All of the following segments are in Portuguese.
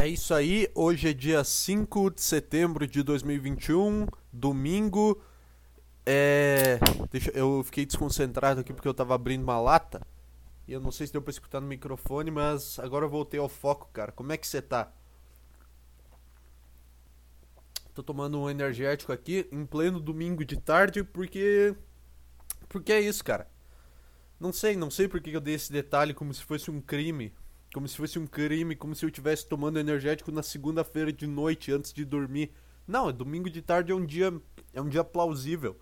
É isso aí, hoje é dia 5 de setembro de 2021, domingo. É. Deixa, eu fiquei desconcentrado aqui porque eu tava abrindo uma lata. E eu não sei se deu pra escutar no microfone, mas agora eu voltei ao foco, cara. Como é que você tá? Tô tomando um energético aqui em pleno domingo de tarde porque. Porque é isso, cara. Não sei, não sei porque eu dei esse detalhe como se fosse um crime. Como se fosse um crime, como se eu estivesse tomando energético na segunda-feira de noite antes de dormir. Não, é domingo de tarde é um dia é um dia plausível.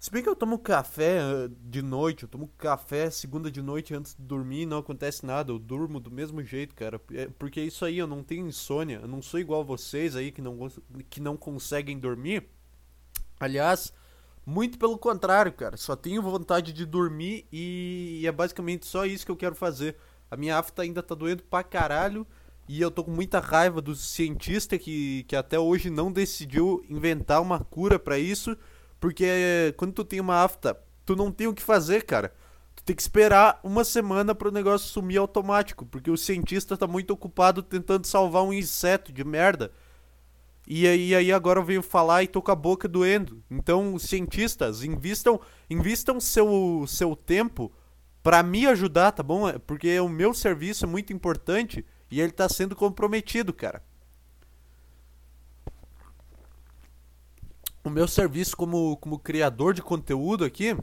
Se bem que eu tomo café eh, de noite, eu tomo café segunda de noite antes de dormir, não acontece nada, eu durmo do mesmo jeito, cara. É, porque é isso aí, eu não tenho insônia, eu não sou igual vocês aí que não, que não conseguem dormir. Aliás, muito pelo contrário, cara. Só tenho vontade de dormir e é basicamente só isso que eu quero fazer. A minha afta ainda tá doendo pra caralho. E eu tô com muita raiva do cientista que, que até hoje não decidiu inventar uma cura para isso. Porque quando tu tem uma afta, tu não tem o que fazer, cara. Tu tem que esperar uma semana para o negócio sumir automático. Porque o cientista tá muito ocupado tentando salvar um inseto de merda. E aí, aí agora eu venho falar e tô com a boca doendo. Então, cientistas, invistam, invistam seu, seu tempo para me ajudar, tá bom? Porque o meu serviço é muito importante e ele tá sendo comprometido, cara. O meu serviço como, como criador de conteúdo aqui,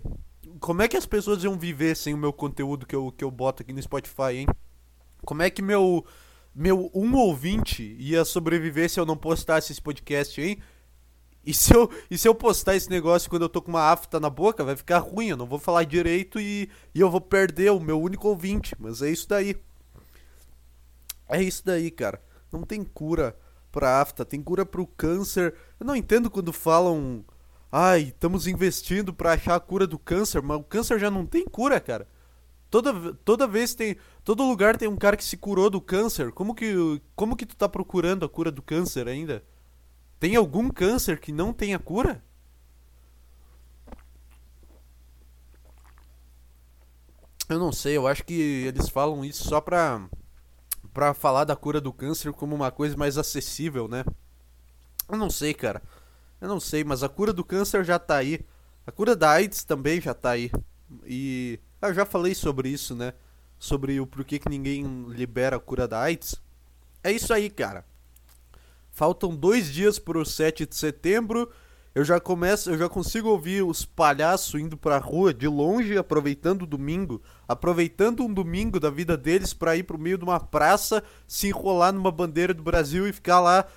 como é que as pessoas iam viver sem o meu conteúdo que eu, que eu boto aqui no Spotify, hein? Como é que meu, meu um ouvinte ia sobreviver se eu não postasse esse podcast, hein? E se, eu, e se eu postar esse negócio quando eu tô com uma afta na boca, vai ficar ruim, eu não vou falar direito e, e eu vou perder o meu único ouvinte. Mas é isso daí. É isso daí, cara. Não tem cura pra afta, tem cura pro câncer. Eu não entendo quando falam. Ai, estamos investindo para achar a cura do câncer, mas o câncer já não tem cura, cara. Toda, toda vez tem. Todo lugar tem um cara que se curou do câncer. Como que, como que tu tá procurando a cura do câncer ainda? Tem algum câncer que não tenha cura? Eu não sei, eu acho que eles falam isso só pra, pra falar da cura do câncer como uma coisa mais acessível, né? Eu não sei, cara. Eu não sei, mas a cura do câncer já tá aí. A cura da AIDS também já tá aí. E eu já falei sobre isso, né? Sobre o porquê que ninguém libera a cura da AIDS. É isso aí, cara. Faltam dois dias pro 7 de setembro. Eu já começo, eu já consigo ouvir os palhaços indo pra rua de longe, aproveitando o domingo, aproveitando um domingo da vida deles para ir pro meio de uma praça, se enrolar numa bandeira do Brasil e ficar lá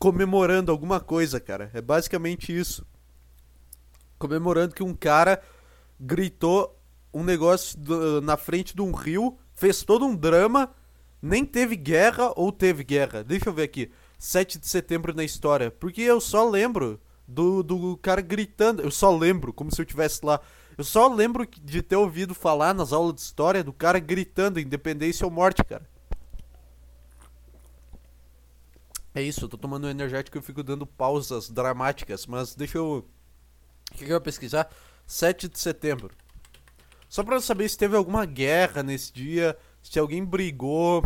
comemorando alguma coisa, cara. É basicamente isso. Comemorando que um cara gritou um negócio na frente de um rio, fez todo um drama, nem teve guerra ou teve guerra. Deixa eu ver aqui. 7 de setembro na história. Porque eu só lembro do, do cara gritando. Eu só lembro, como se eu tivesse lá. Eu só lembro de ter ouvido falar nas aulas de história do cara gritando independência ou morte, cara. É isso, eu tô tomando um energético e fico dando pausas dramáticas, mas deixa eu. O que eu vou pesquisar? 7 de setembro. Só pra saber se teve alguma guerra nesse dia, se alguém brigou.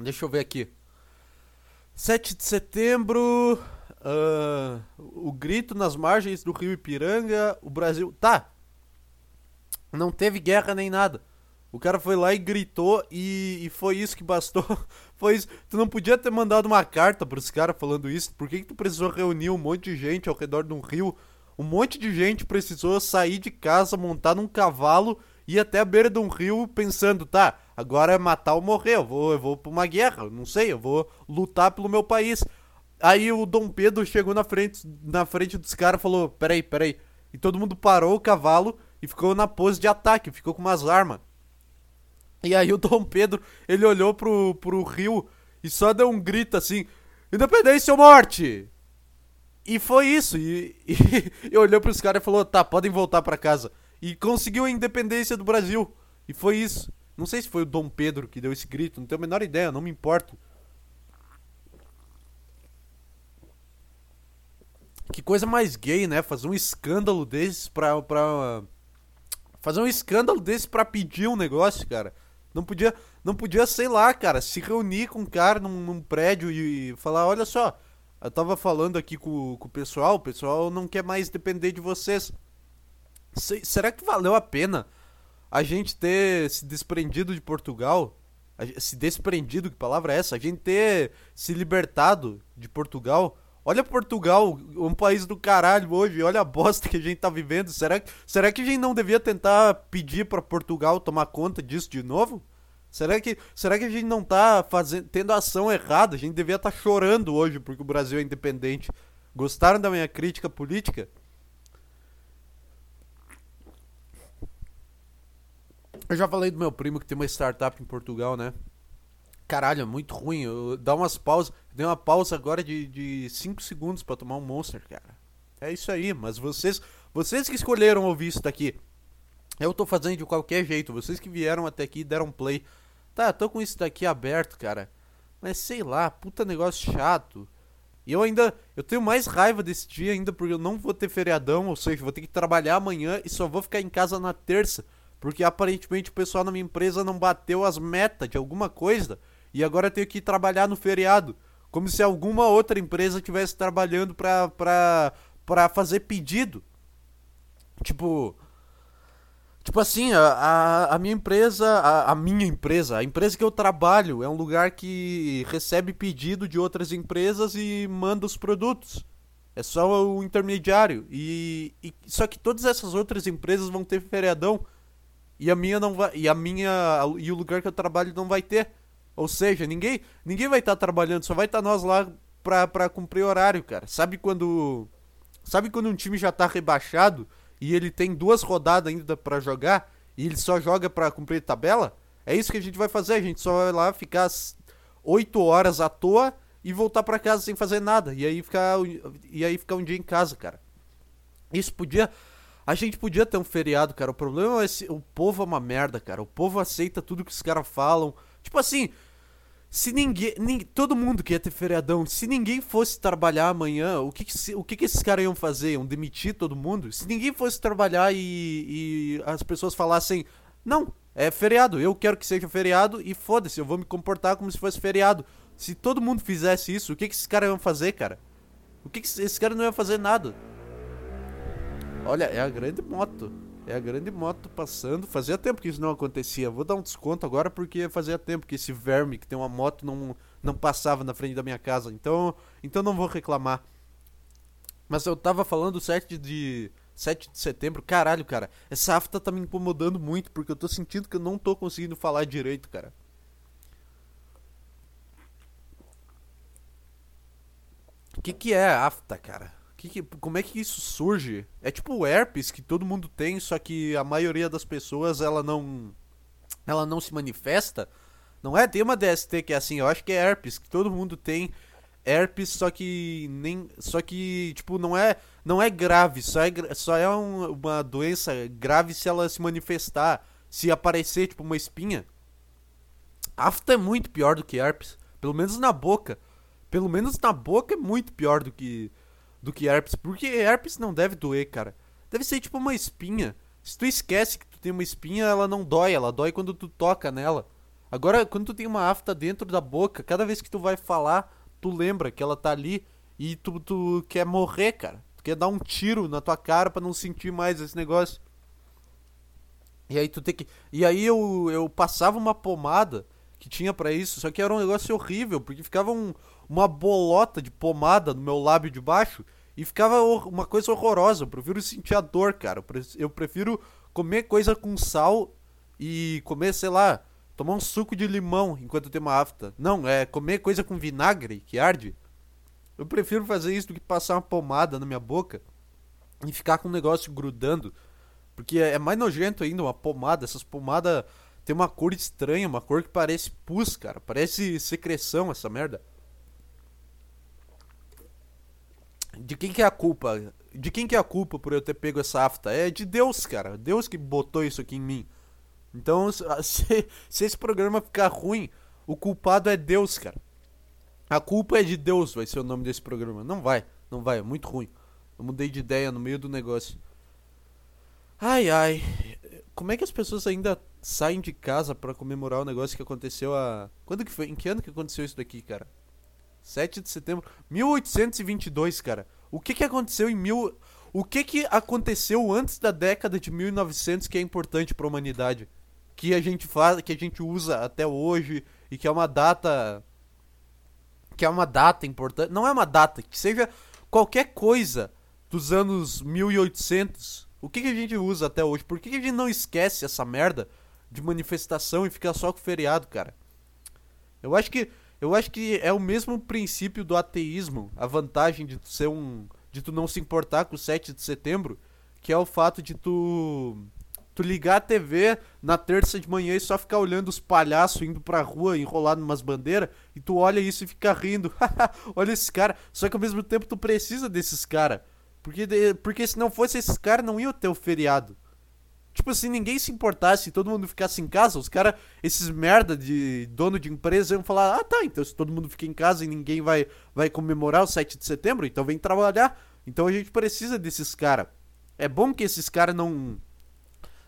Deixa eu ver aqui. 7 de setembro. Uh, o grito nas margens do rio Ipiranga. O Brasil. Tá! Não teve guerra nem nada. O cara foi lá e gritou e, e foi isso que bastou. foi isso. Tu não podia ter mandado uma carta pros caras falando isso. Por que, que tu precisou reunir um monte de gente ao redor de um rio? Um monte de gente precisou sair de casa, montar num cavalo ir até a beira de um rio pensando, tá, agora é matar ou morrer, eu vou, eu vou pra uma guerra, não sei, eu vou lutar pelo meu país. Aí o Dom Pedro chegou na frente, na frente dos caras e falou, peraí, peraí. E todo mundo parou o cavalo e ficou na pose de ataque, ficou com umas armas. E aí o Dom Pedro, ele olhou pro, pro rio e só deu um grito assim, independência ou morte! E foi isso, e, e, e olhou pros caras e falou, tá, podem voltar para casa e conseguiu a independência do Brasil. E foi isso. Não sei se foi o Dom Pedro que deu esse grito, não tenho a menor ideia, não me importo. Que coisa mais gay, né? Fazer um escândalo desses pra. pra fazer um escândalo desse pra pedir um negócio, cara. Não podia, não podia, sei lá, cara, se reunir com um cara num, num prédio e falar, olha só, eu tava falando aqui com, com o pessoal, o pessoal não quer mais depender de vocês. Se, será que valeu a pena a gente ter se desprendido de Portugal? se desprendido, que palavra é essa? A gente ter se libertado de Portugal? Olha Portugal, um país do caralho hoje, olha a bosta que a gente tá vivendo. Será, será que a gente não devia tentar pedir para Portugal tomar conta disso de novo? Será que, será que a gente não tá fazendo, tendo ação errada? A gente devia estar tá chorando hoje porque o Brasil é independente. Gostaram da minha crítica política? Eu já falei do meu primo que tem uma startup em Portugal, né? Caralho, é muito ruim. Eu, dá umas pausas. Dei uma pausa agora de 5 segundos para tomar um Monster, cara. É isso aí, mas vocês, vocês que escolheram ouvir isso daqui. Eu tô fazendo de qualquer jeito. Vocês que vieram até aqui e deram play. Tá, tô com isso daqui aberto, cara. Mas sei lá, puta negócio chato. E eu ainda. Eu tenho mais raiva desse dia ainda porque eu não vou ter feriadão, ou seja, vou ter que trabalhar amanhã e só vou ficar em casa na terça. Porque aparentemente o pessoal na minha empresa não bateu as metas de alguma coisa. E agora eu tenho que trabalhar no feriado. Como se alguma outra empresa estivesse trabalhando pra, pra, pra fazer pedido. Tipo, Tipo assim, a, a, minha empresa, a, a, minha empresa, a empresa que eu trabalho é um lugar que recebe pedido de outras empresas e manda os produtos. É só o intermediário. E, e só que todas essas outras empresas vão ter feriadão e a minha não vai, e a minha e o lugar que eu trabalho não vai ter. Ou seja, ninguém ninguém vai estar tá trabalhando, só vai estar tá nós lá pra, pra cumprir horário, cara. Sabe quando sabe quando um time já tá rebaixado? e ele tem duas rodadas ainda para jogar e ele só joga para cumprir tabela, é isso que a gente vai fazer. A gente só vai lá ficar 8 horas à toa e voltar para casa sem fazer nada. E aí ficar e aí ficar um dia em casa, cara. Isso podia a gente podia ter um feriado, cara. O problema é esse, o povo é uma merda, cara. O povo aceita tudo que os caras falam. Tipo assim, se ninguém, ninguém, Todo mundo quer ter feriadão. Se ninguém fosse trabalhar amanhã, o que, que o que, que esses caras iam fazer? Iam demitir todo mundo? Se ninguém fosse trabalhar e, e as pessoas falassem: Não, é feriado, eu quero que seja feriado e foda-se, eu vou me comportar como se fosse feriado. Se todo mundo fizesse isso, o que, que esses caras iam fazer, cara? O que, que esses caras não iam fazer nada? Olha, é a grande moto. É a grande moto passando. Fazia tempo que isso não acontecia. Vou dar um desconto agora porque fazia tempo que esse verme que tem uma moto não, não passava na frente da minha casa. Então, então não vou reclamar. Mas eu tava falando 7 de 7 de setembro. Caralho, cara. Essa afta tá me incomodando muito porque eu tô sentindo que eu não tô conseguindo falar direito, cara. O que que é afta, cara? Que que, como é que isso surge? É tipo o herpes que todo mundo tem, só que a maioria das pessoas ela não ela não se manifesta. Não é? Tem uma DST que é assim, eu acho que é herpes, que todo mundo tem herpes, só que nem só que tipo não é não é grave, só é só é um, uma doença grave se ela se manifestar, se aparecer tipo uma espinha. Afta é muito pior do que herpes, pelo menos na boca. Pelo menos na boca é muito pior do que do que herpes. Porque herpes não deve doer, cara. Deve ser tipo uma espinha. Se tu esquece que tu tem uma espinha, ela não dói. Ela dói quando tu toca nela. Agora, quando tu tem uma afta dentro da boca, cada vez que tu vai falar, tu lembra que ela tá ali e tu, tu quer morrer, cara. Tu quer dar um tiro na tua cara para não sentir mais esse negócio. E aí tu tem que. E aí eu, eu passava uma pomada que tinha para isso, só que era um negócio horrível, porque ficava um, uma bolota de pomada no meu lábio de baixo e ficava uma coisa horrorosa. Eu prefiro sentir a dor, cara. Eu prefiro comer coisa com sal e comer, sei lá, tomar um suco de limão enquanto tem uma afta. Não, é comer coisa com vinagre que arde. Eu prefiro fazer isso do que passar uma pomada na minha boca e ficar com um negócio grudando. Porque é mais nojento ainda uma pomada. Essas pomadas tem uma cor estranha, uma cor que parece pus, cara. Parece secreção essa merda. De quem que é a culpa? De quem que é a culpa por eu ter pego essa afta? É de Deus, cara. Deus que botou isso aqui em mim. Então, se, se esse programa ficar ruim, o culpado é Deus, cara. A culpa é de Deus, vai ser o nome desse programa. Não vai, não vai, é muito ruim. Eu mudei de ideia no meio do negócio. Ai, ai. Como é que as pessoas ainda saem de casa para comemorar o negócio que aconteceu a. Quando que foi? Em que ano que aconteceu isso daqui, cara? 7 de setembro. 1822, cara. O que que aconteceu em mil. O que que aconteceu antes da década de 1900 que é importante para a humanidade? Que a gente faz, que a gente usa até hoje e que é uma data que é uma data importante, não é uma data, que seja qualquer coisa dos anos 1800. O que que a gente usa até hoje? Por que que a gente não esquece essa merda de manifestação e fica só com feriado, cara? Eu acho que eu acho que é o mesmo princípio do ateísmo, a vantagem de tu ser um de tu não se importar com o 7 de setembro, que é o fato de tu tu ligar a TV na terça de manhã e só ficar olhando os palhaços indo pra rua enrolado numas bandeiras e tu olha isso e fica rindo. olha esses caras. Só que ao mesmo tempo tu precisa desses caras. Porque, porque se não fosse esses caras, não ia ter o feriado. Tipo, se ninguém se importasse todo mundo ficasse em casa, os caras, esses merda de dono de empresa iam falar: ah tá, então se todo mundo fica em casa e ninguém vai, vai comemorar o 7 de setembro, então vem trabalhar. Então a gente precisa desses caras. É bom que esses caras não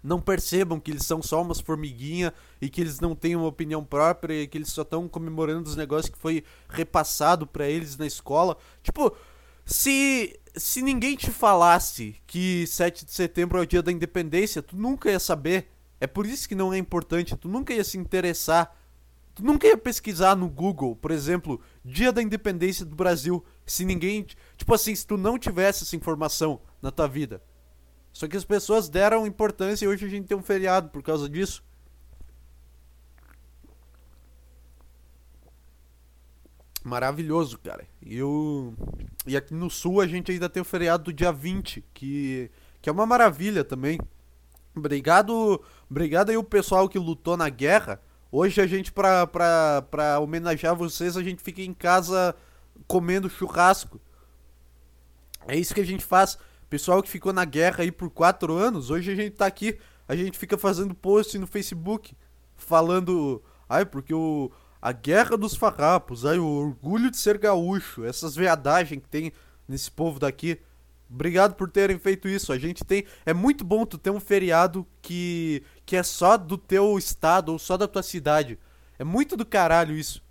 não percebam que eles são só umas formiguinha e que eles não têm uma opinião própria e que eles só estão comemorando os negócios que foi repassado para eles na escola. Tipo, se se ninguém te falasse que 7 de setembro é o dia da independência, tu nunca ia saber. É por isso que não é importante, tu nunca ia se interessar. Tu nunca ia pesquisar no Google, por exemplo, Dia da Independência do Brasil, se ninguém, tipo assim, se tu não tivesse essa informação na tua vida. Só que as pessoas deram importância e hoje a gente tem um feriado por causa disso. Maravilhoso, cara. E, eu... e aqui no sul a gente ainda tem o feriado do dia 20, que, que é uma maravilha também. Obrigado, obrigado aí o pessoal que lutou na guerra. Hoje a gente, pra, pra, pra homenagear vocês, a gente fica em casa comendo churrasco. É isso que a gente faz. Pessoal que ficou na guerra aí por quatro anos, hoje a gente tá aqui, a gente fica fazendo post no Facebook, falando. Ai, porque o. A guerra dos farrapos, ai, o orgulho de ser gaúcho, essas veadagens que tem nesse povo daqui. Obrigado por terem feito isso. A gente tem. É muito bom tu ter um feriado que. que é só do teu estado ou só da tua cidade. É muito do caralho isso.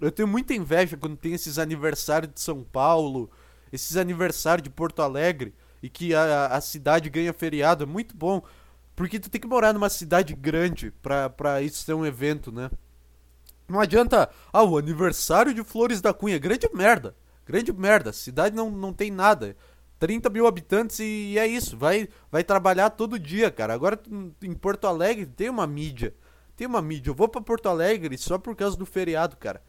Eu tenho muita inveja quando tem esses aniversários de São Paulo, esses aniversários de Porto Alegre e que a, a cidade ganha feriado, é muito bom. Porque tu tem que morar numa cidade grande pra, pra isso ser um evento, né? Não adianta, ah, o aniversário de Flores da Cunha, grande merda. Grande merda, cidade não, não tem nada. 30 mil habitantes e é isso, vai, vai trabalhar todo dia, cara. Agora em Porto Alegre tem uma mídia. Tem uma mídia. Eu vou para Porto Alegre só por causa do feriado, cara.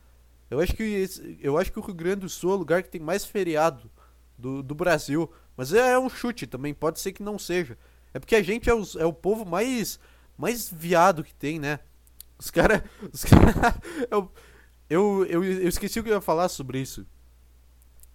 Eu acho que esse, eu acho que o Rio Grande do Sul é o lugar que tem mais feriado do, do Brasil. Mas é, é um chute também, pode ser que não seja. É porque a gente é, os, é o povo mais, mais viado que tem, né? Os caras. Cara, eu, eu, eu, eu esqueci o que eu ia falar sobre isso.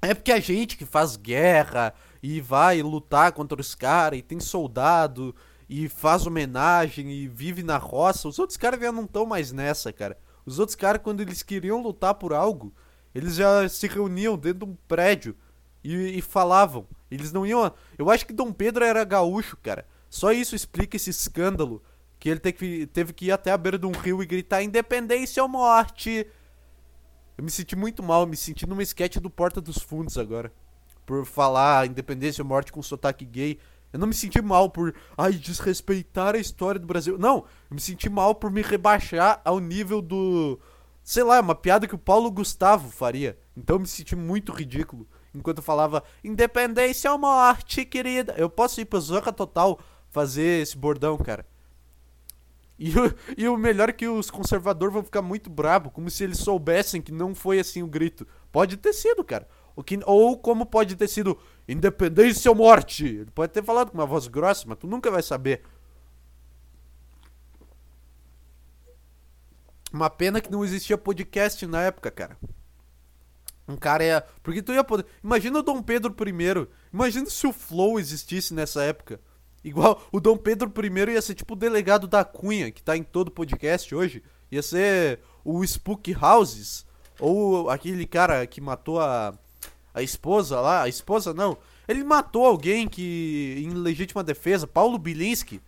É porque a gente que faz guerra e vai lutar contra os caras e tem soldado e faz homenagem e vive na roça, os outros caras já não estão mais nessa, cara. Os outros caras, quando eles queriam lutar por algo, eles já se reuniam dentro de um prédio e, e falavam. Eles não iam. Eu acho que Dom Pedro era gaúcho, cara. Só isso explica esse escândalo. Que ele teve que, teve que ir até a beira de um rio e gritar independência ou morte. Eu me senti muito mal, me senti numa sketch do Porta dos Fundos agora. Por falar independência ou morte com sotaque gay. Eu não me senti mal por, ai, desrespeitar a história do Brasil. Não, eu me senti mal por me rebaixar ao nível do. Sei lá, uma piada que o Paulo Gustavo faria. Então eu me senti muito ridículo enquanto eu falava independência ou morte, querida. Eu posso ir pra Zorra Total fazer esse bordão, cara. E o, e o melhor é que os conservadores vão ficar muito bravo, como se eles soubessem que não foi assim o grito. Pode ter sido, cara. O que, ou como pode ter sido independência ou morte. Ele pode ter falado com uma voz grossa, mas tu nunca vai saber. Uma pena que não existia podcast na época, cara. Um cara ia. Porque tu ia poder. Imagina o Dom Pedro I. Imagina se o Flow existisse nessa época. Igual o Dom Pedro I ia ser tipo o delegado da Cunha, que tá em todo podcast hoje. Ia ser o Spook Houses. Ou aquele cara que matou a. A esposa lá. A esposa não. Ele matou alguém que. em legítima defesa. Paulo Bilinski.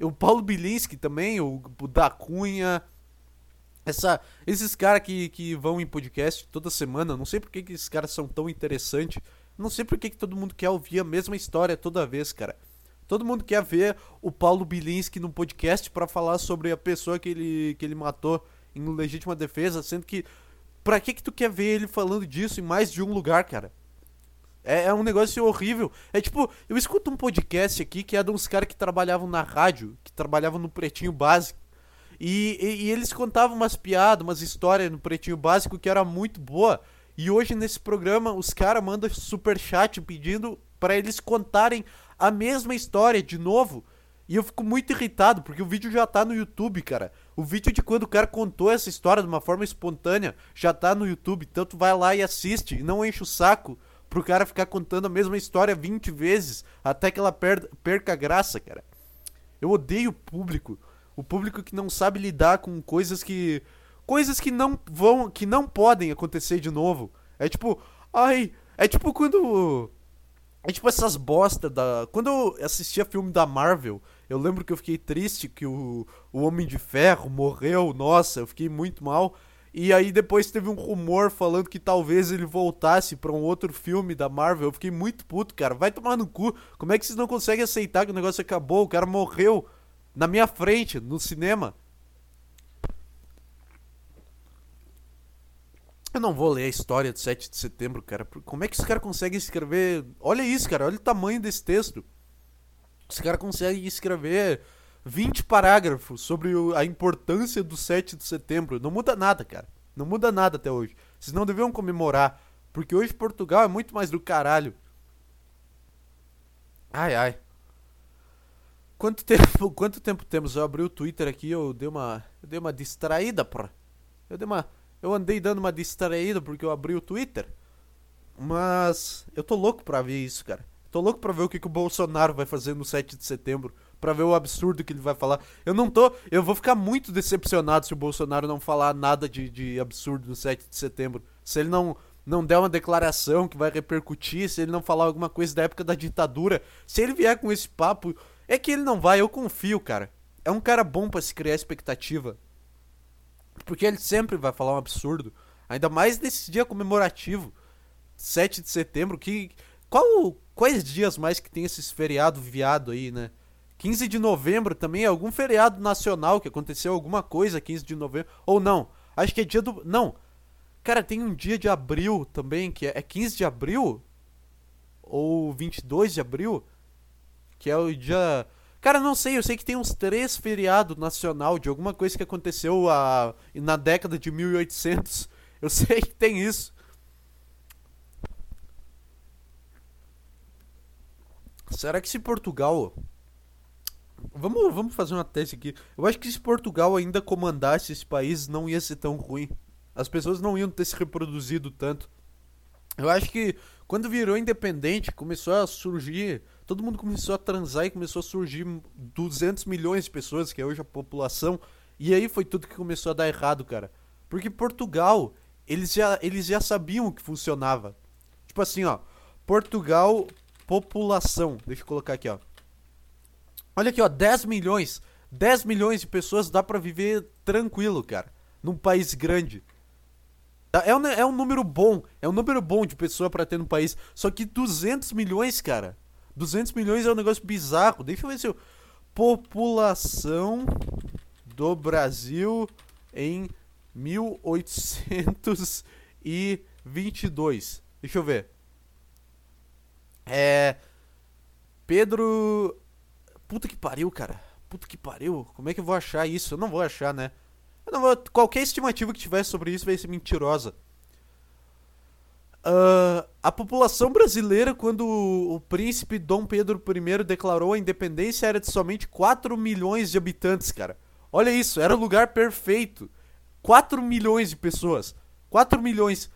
O Paulo Bilinski também, o, o da Cunha. Essa, esses caras que, que vão em podcast toda semana, não sei por que, esses caras são tão interessantes. Não sei por que, que todo mundo quer ouvir a mesma história toda vez, cara. Todo mundo quer ver o Paulo Bilinski no podcast para falar sobre a pessoa que ele, que ele matou em legítima defesa, sendo que pra que que tu quer ver ele falando disso em mais de um lugar, cara? É, é um negócio horrível. É tipo, eu escuto um podcast aqui que é de uns caras que trabalhavam na rádio, que trabalhavam no Pretinho Básico. E, e, e, eles contavam umas piadas, umas histórias no Pretinho Básico que era muito boa. E hoje nesse programa os caras mandam super chat pedindo para eles contarem a mesma história de novo. E eu fico muito irritado, porque o vídeo já tá no YouTube, cara. O vídeo de quando o cara contou essa história de uma forma espontânea já tá no YouTube. Tu vai lá e assiste e não enche o saco pro cara ficar contando a mesma história 20 vezes até que ela per perca a graça, cara. Eu odeio o público. O público que não sabe lidar com coisas que. Coisas que não vão. que não podem acontecer de novo. É tipo. Ai. É tipo quando. É tipo essas bosta da. Quando eu assistia filme da Marvel, eu lembro que eu fiquei triste que o, o Homem de Ferro morreu. Nossa, eu fiquei muito mal. E aí depois teve um rumor falando que talvez ele voltasse para um outro filme da Marvel. Eu fiquei muito puto, cara. Vai tomar no cu. Como é que vocês não conseguem aceitar que o negócio acabou? O cara morreu na minha frente, no cinema. Eu não vou ler a história do 7 de setembro, cara. Como é que esse cara consegue escrever. Olha isso, cara. Olha o tamanho desse texto. Esse cara consegue escrever 20 parágrafos sobre a importância do 7 de setembro. Não muda nada, cara. Não muda nada até hoje. Vocês não deviam comemorar. Porque hoje Portugal é muito mais do caralho. Ai, ai. Quanto tempo, quanto tempo temos? Eu abri o Twitter aqui, eu dei uma, eu dei uma distraída, pra. Eu dei uma, eu andei dando uma distraída porque eu abri o Twitter. Mas eu tô louco pra ver isso, cara. Tô louco pra ver o que, que o Bolsonaro vai fazer no 7 de setembro para ver o absurdo que ele vai falar. Eu não tô. Eu vou ficar muito decepcionado se o Bolsonaro não falar nada de, de absurdo no 7 de setembro. Se ele não, não der uma declaração que vai repercutir, se ele não falar alguma coisa da época da ditadura. Se ele vier com esse papo. É que ele não vai, eu confio, cara. É um cara bom para se criar expectativa. Porque ele sempre vai falar um absurdo. Ainda mais nesse dia comemorativo. 7 de setembro, que. Qual, quais dias mais que tem esses feriado viado aí, né? 15 de novembro também é algum feriado nacional que aconteceu alguma coisa 15 de novembro. Ou não, acho que é dia do. Não. Cara, tem um dia de abril também, que é, é 15 de abril? Ou 22 de abril? Que é o dia. Cara, não sei, eu sei que tem uns três feriados nacional de alguma coisa que aconteceu a, na década de 1800. Eu sei que tem isso. Será que se Portugal Vamos, vamos fazer uma tese aqui. Eu acho que se Portugal ainda comandasse esse país, não ia ser tão ruim. As pessoas não iam ter se reproduzido tanto. Eu acho que quando virou independente, começou a surgir. Todo mundo começou a transar e começou a surgir 200 milhões de pessoas, que é hoje a população. E aí foi tudo que começou a dar errado, cara. Porque Portugal, eles já, eles já sabiam que funcionava. Tipo assim, ó. Portugal, população. Deixa eu colocar aqui, ó. Olha aqui, ó, 10 milhões. 10 milhões de pessoas dá pra viver tranquilo, cara. Num país grande. É um, é um número bom. É um número bom de pessoa para ter no país. Só que 200 milhões, cara. 200 milhões é um negócio bizarro. Deixa eu ver se eu. População do Brasil em 1822. Deixa eu ver. É. Pedro Puta que pariu, cara. Puta que pariu. Como é que eu vou achar isso? Eu não vou achar, né? Vou... Qualquer estimativa que tiver sobre isso vai ser mentirosa. Uh, a população brasileira, quando o príncipe Dom Pedro I declarou a independência, era de somente 4 milhões de habitantes, cara. Olha isso, era o lugar perfeito. 4 milhões de pessoas. 4 milhões.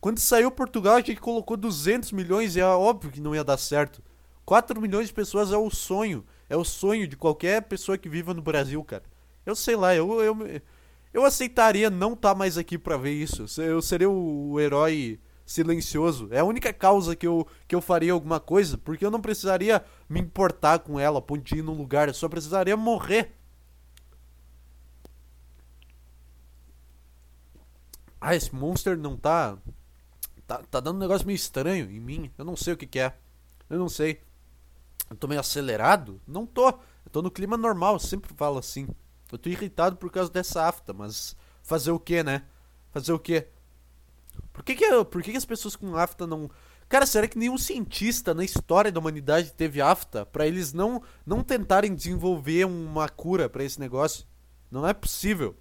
Quando saiu Portugal, a gente colocou 200 milhões e é óbvio que não ia dar certo. 4 milhões de pessoas é o sonho. É o sonho de qualquer pessoa que viva no Brasil, cara. Eu sei lá, eu eu, eu aceitaria não estar tá mais aqui para ver isso. Eu seria o herói silencioso. É a única causa que eu, que eu faria alguma coisa, porque eu não precisaria me importar com ela, ir num lugar, eu só precisaria morrer. Ah, esse monster não tá. Tá, tá dando um negócio meio estranho em mim. Eu não sei o que, que é. Eu não sei. Eu tô meio acelerado? Não tô. Eu tô no clima normal, sempre falo assim. Eu tô irritado por causa dessa afta, mas fazer o que, né? Fazer o que? Por que que, por que que as pessoas com afta não... Cara, será que nenhum cientista na história da humanidade teve afta para eles não não tentarem desenvolver uma cura para esse negócio? Não é possível.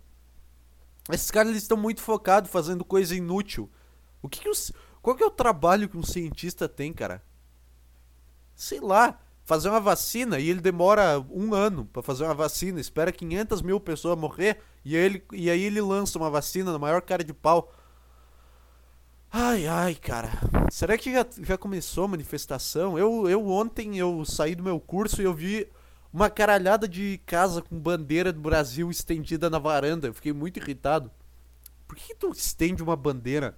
Esses caras estão muito focados fazendo coisa inútil. O que, que os, qual que é o trabalho que um cientista tem, cara? Sei lá fazer uma vacina e ele demora um ano para fazer uma vacina, espera 500 mil pessoas morrer e, ele, e aí ele lança uma vacina na maior cara de pau. Ai, ai, cara. Será que já, já começou a manifestação? Eu, eu ontem eu saí do meu curso e eu vi uma caralhada de casa com bandeira do Brasil estendida na varanda. Eu fiquei muito irritado. Por que, que tu estende uma bandeira?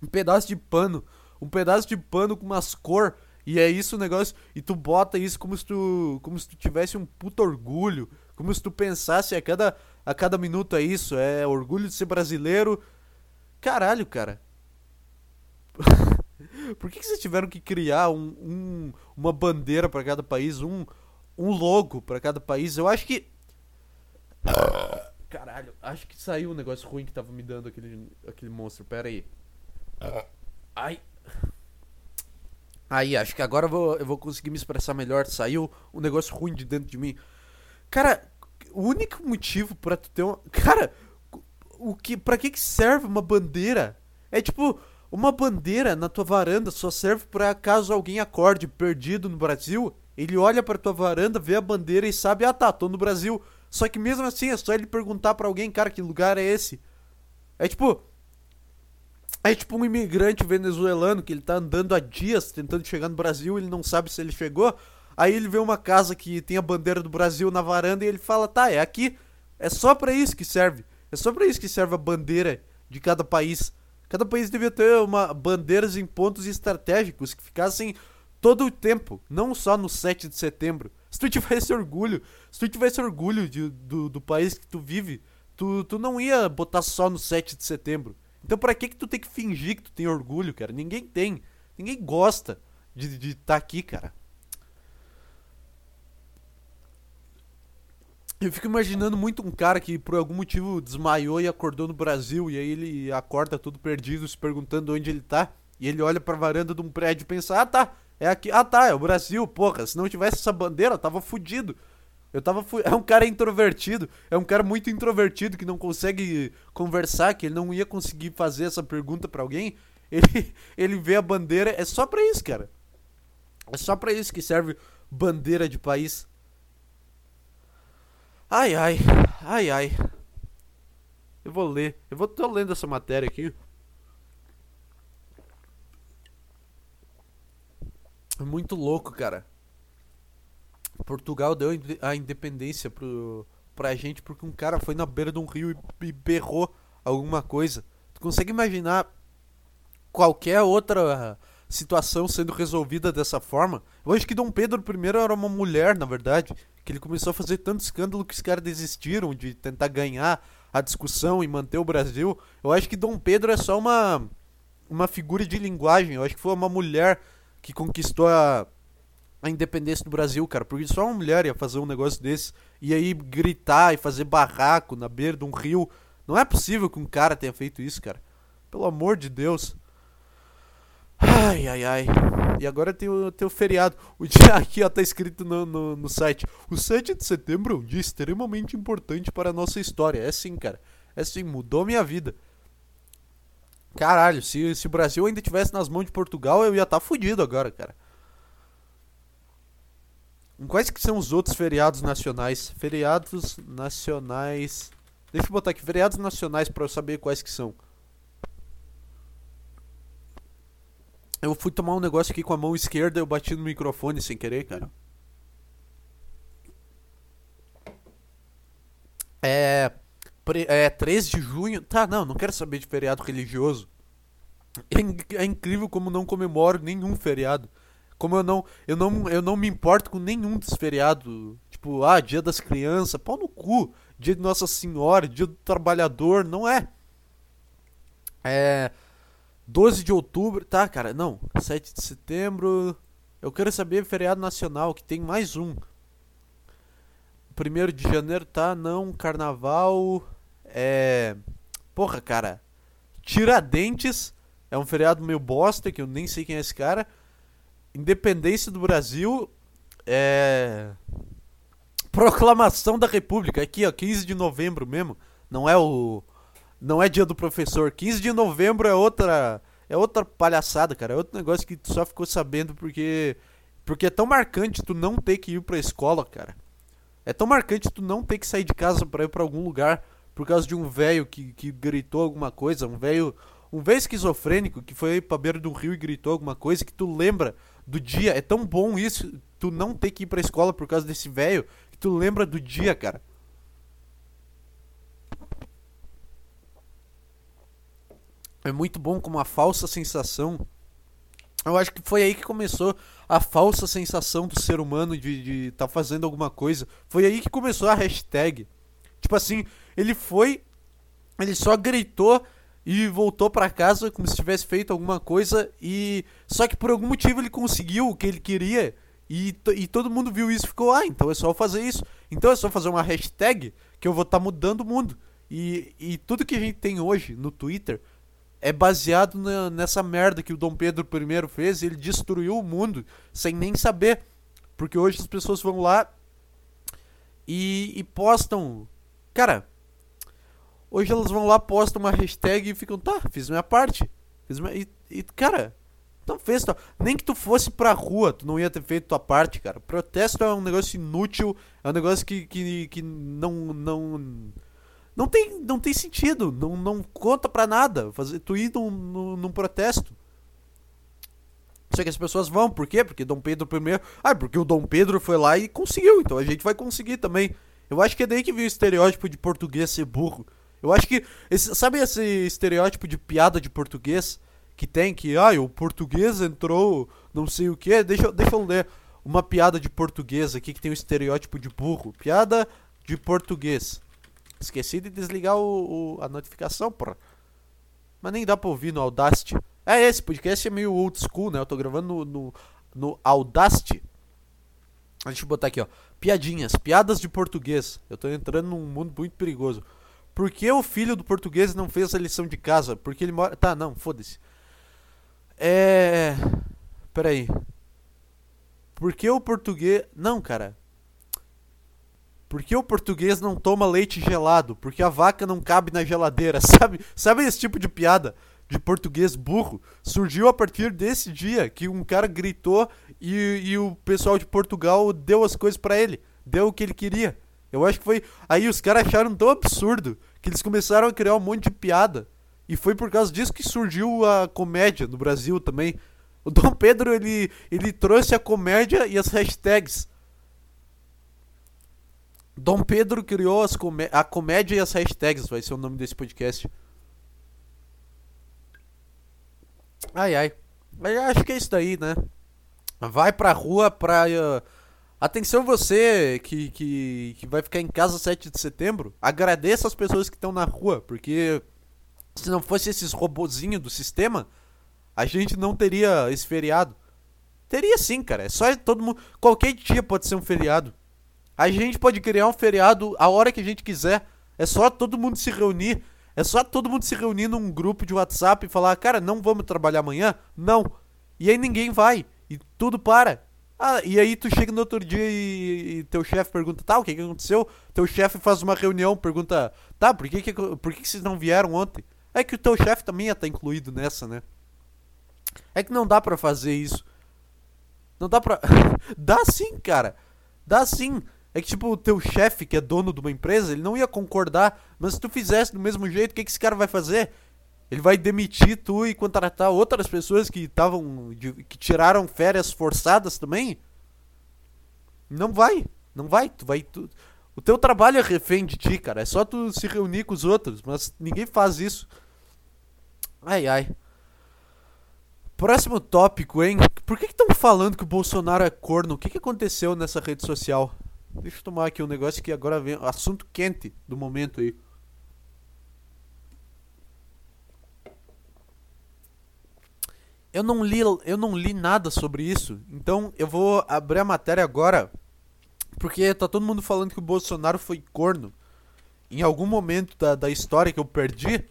Um pedaço de pano. Um pedaço de pano com umas cor e é isso o negócio. E tu bota isso como se tu, como se tu tivesse um puto orgulho. Como se tu pensasse a cada, a cada minuto é isso. É orgulho de ser brasileiro. Caralho, cara. Por que, que vocês tiveram que criar um, um uma bandeira para cada país? Um, um logo para cada país? Eu acho que. Caralho, acho que saiu um negócio ruim que tava me dando aquele, aquele monstro. Pera aí. Ai. Aí, acho que agora eu vou, eu vou conseguir me expressar melhor. Saiu um negócio ruim de dentro de mim. Cara, o único motivo para tu ter uma. Cara, o que, pra que, que serve uma bandeira? É tipo, uma bandeira na tua varanda só serve para caso alguém acorde perdido no Brasil. Ele olha pra tua varanda, vê a bandeira e sabe, ah tá, tô no Brasil. Só que mesmo assim é só ele perguntar para alguém, cara, que lugar é esse? É tipo, é tipo um imigrante venezuelano que ele tá andando há dias tentando chegar no Brasil, ele não sabe se ele chegou. Aí ele vê uma casa que tem a bandeira do Brasil na varanda e ele fala: "Tá, é aqui. É só para isso que serve. É só para isso que serve a bandeira de cada país. Cada país devia ter uma bandeiras em pontos estratégicos que ficassem todo o tempo, não só no 7 de setembro. Se tu tivesse orgulho, se tu tivesse orgulho de, do, do país que tu vive, tu, tu não ia botar só no 7 de setembro. Então pra que que tu tem que fingir que tu tem orgulho, cara? Ninguém tem. Ninguém gosta de estar de tá aqui, cara. Eu fico imaginando muito um cara que por algum motivo desmaiou e acordou no Brasil e aí ele acorda todo perdido, se perguntando onde ele tá. E ele olha pra varanda de um prédio e pensa: "Ah, tá, é aqui. Ah, tá, é o Brasil, porra. Se não tivesse essa bandeira, eu tava fudido." Eu tava. Fu... É um cara introvertido. É um cara muito introvertido que não consegue conversar, que ele não ia conseguir fazer essa pergunta para alguém. Ele, ele vê a bandeira. É só pra isso, cara. É só pra isso que serve bandeira de país. Ai, ai. Ai, ai. Eu vou ler. Eu vou tô lendo essa matéria aqui. É muito louco, cara. Portugal deu a independência pro, pra gente porque um cara foi na beira de um rio e, e berrou alguma coisa. Tu consegue imaginar qualquer outra situação sendo resolvida dessa forma? Eu acho que Dom Pedro I era uma mulher, na verdade, que ele começou a fazer tanto escândalo que os caras desistiram de tentar ganhar a discussão e manter o Brasil. Eu acho que Dom Pedro é só uma uma figura de linguagem. Eu acho que foi uma mulher que conquistou a a independência do Brasil, cara. Porque só uma mulher ia fazer um negócio desse. E aí gritar e fazer barraco na beira de um rio. Não é possível que um cara tenha feito isso, cara. Pelo amor de Deus. Ai, ai, ai. E agora tem o, tem o feriado. O dia aqui, ó, tá escrito no, no, no site. O 7 de setembro é um dia extremamente importante para a nossa história. É sim, cara. É sim, mudou minha vida. Caralho, se, se o Brasil ainda tivesse nas mãos de Portugal, eu ia estar tá fudido agora, cara. Quais que são os outros feriados nacionais? Feriados nacionais. Deixa eu botar aqui, feriados nacionais para eu saber quais que são. Eu fui tomar um negócio aqui com a mão esquerda eu bati no microfone sem querer, cara. É. É 3 de junho. Tá, não, não quero saber de feriado religioso. É, é incrível como não comemoro nenhum feriado. Como eu não, eu não, eu não me importo com nenhum dos feriados. Tipo, ah, dia das crianças, pau no cu. Dia de Nossa Senhora, dia do trabalhador, não é. É. 12 de outubro, tá, cara? Não, 7 de setembro. Eu quero saber feriado nacional, que tem mais um. 1 de janeiro, tá? Não, carnaval. É. Porra, cara. Tiradentes é um feriado meio bosta, que eu nem sei quem é esse cara. Independência do Brasil é. Proclamação da República, aqui ó, 15 de novembro mesmo. Não é o. Não é dia do professor. 15 de novembro é outra. É outra palhaçada, cara. É outro negócio que tu só ficou sabendo porque. Porque é tão marcante tu não ter que ir pra escola, cara. É tão marcante tu não ter que sair de casa para ir para algum lugar por causa de um velho que, que gritou alguma coisa, um velho um velho esquizofrênico que foi pra beira do rio e gritou alguma coisa que tu lembra do dia. É tão bom isso, tu não ter que ir pra escola por causa desse velho, que tu lembra do dia, cara. É muito bom como a falsa sensação. Eu acho que foi aí que começou a falsa sensação do ser humano de estar tá fazendo alguma coisa. Foi aí que começou a hashtag. Tipo assim, ele foi. Ele só gritou e voltou para casa como se tivesse feito alguma coisa e só que por algum motivo ele conseguiu o que ele queria e, e todo mundo viu isso e ficou ah então é só fazer isso então é só fazer uma hashtag que eu vou estar tá mudando o mundo e, e tudo que a gente tem hoje no Twitter é baseado na, nessa merda que o Dom Pedro I fez ele destruiu o mundo sem nem saber porque hoje as pessoas vão lá e, e postam cara Hoje elas vão lá, postam uma hashtag e ficam, tá, fiz minha parte. Fiz minha... E, e, cara, não fez. Tá... Nem que tu fosse pra rua, tu não ia ter feito tua parte, cara. Protesto é um negócio inútil, é um negócio que, que, que não. não não tem, não tem sentido, não, não conta pra nada fazer tu ir num, num, num protesto. Só que as pessoas vão, por quê? Porque Dom Pedro I. Ah, porque o Dom Pedro foi lá e conseguiu, então a gente vai conseguir também. Eu acho que é daí que veio o estereótipo de português ser burro. Eu acho que. Esse, sabe esse estereótipo de piada de português que tem? Que, ah, o português entrou não sei o que. Deixa, deixa eu ler uma piada de português aqui que tem o um estereótipo de burro. Piada de português. Esqueci de desligar o, o, a notificação, porra. Mas nem dá pra ouvir no Audacity. É, esse podcast é meio old school, né? Eu tô gravando no, no, no Audacity. Deixa eu botar aqui, ó. Piadinhas, piadas de português. Eu tô entrando num mundo muito perigoso. Por que o filho do português não fez a lição de casa? Porque ele mora. Tá, não, foda-se. É. Peraí. Por que o português. Não, cara. Por que o português não toma leite gelado? Porque a vaca não cabe na geladeira, sabe? Sabe esse tipo de piada de português burro? Surgiu a partir desse dia que um cara gritou e, e o pessoal de Portugal deu as coisas para ele. Deu o que ele queria. Eu acho que foi. Aí os caras acharam tão absurdo que eles começaram a criar um monte de piada. E foi por causa disso que surgiu a comédia no Brasil também. O Dom Pedro ele, ele trouxe a comédia e as hashtags. Dom Pedro criou comé a comédia e as hashtags, vai ser o nome desse podcast. Ai ai. Mas acho que é isso daí, né? Vai pra rua pra. Uh, Atenção você que, que, que vai ficar em casa 7 de setembro. Agradeça as pessoas que estão na rua, porque se não fosse esses robozinhos do sistema, a gente não teria esse feriado. Teria sim, cara. É só todo mundo. Qualquer dia pode ser um feriado. A gente pode criar um feriado a hora que a gente quiser. É só todo mundo se reunir. É só todo mundo se reunir num grupo de WhatsApp e falar, cara, não vamos trabalhar amanhã? Não. E aí ninguém vai. E tudo para. Ah, e aí tu chega no outro dia e, e teu chefe pergunta, tá, o que, que aconteceu? Teu chefe faz uma reunião, pergunta, tá, por que, que, por que, que vocês não vieram ontem? É que o teu chefe também ia estar incluído nessa, né? É que não dá pra fazer isso. Não dá pra. dá sim, cara. Dá sim. É que, tipo, o teu chefe, que é dono de uma empresa, ele não ia concordar. Mas se tu fizesse do mesmo jeito, o que, que esse cara vai fazer? Ele vai demitir tu e contratar outras pessoas que estavam. que tiraram férias forçadas também? Não vai. Não vai. Tu vai. Tu, o teu trabalho é refém de ti, cara. É só tu se reunir com os outros. Mas ninguém faz isso. Ai ai. Próximo tópico, hein? Por que estão falando que o Bolsonaro é corno? O que, que aconteceu nessa rede social? Deixa eu tomar aqui um negócio que agora vem. Assunto quente do momento aí. Eu não li, eu não li nada sobre isso. Então eu vou abrir a matéria agora. Porque tá todo mundo falando que o Bolsonaro foi corno. Em algum momento da, da história que eu perdi.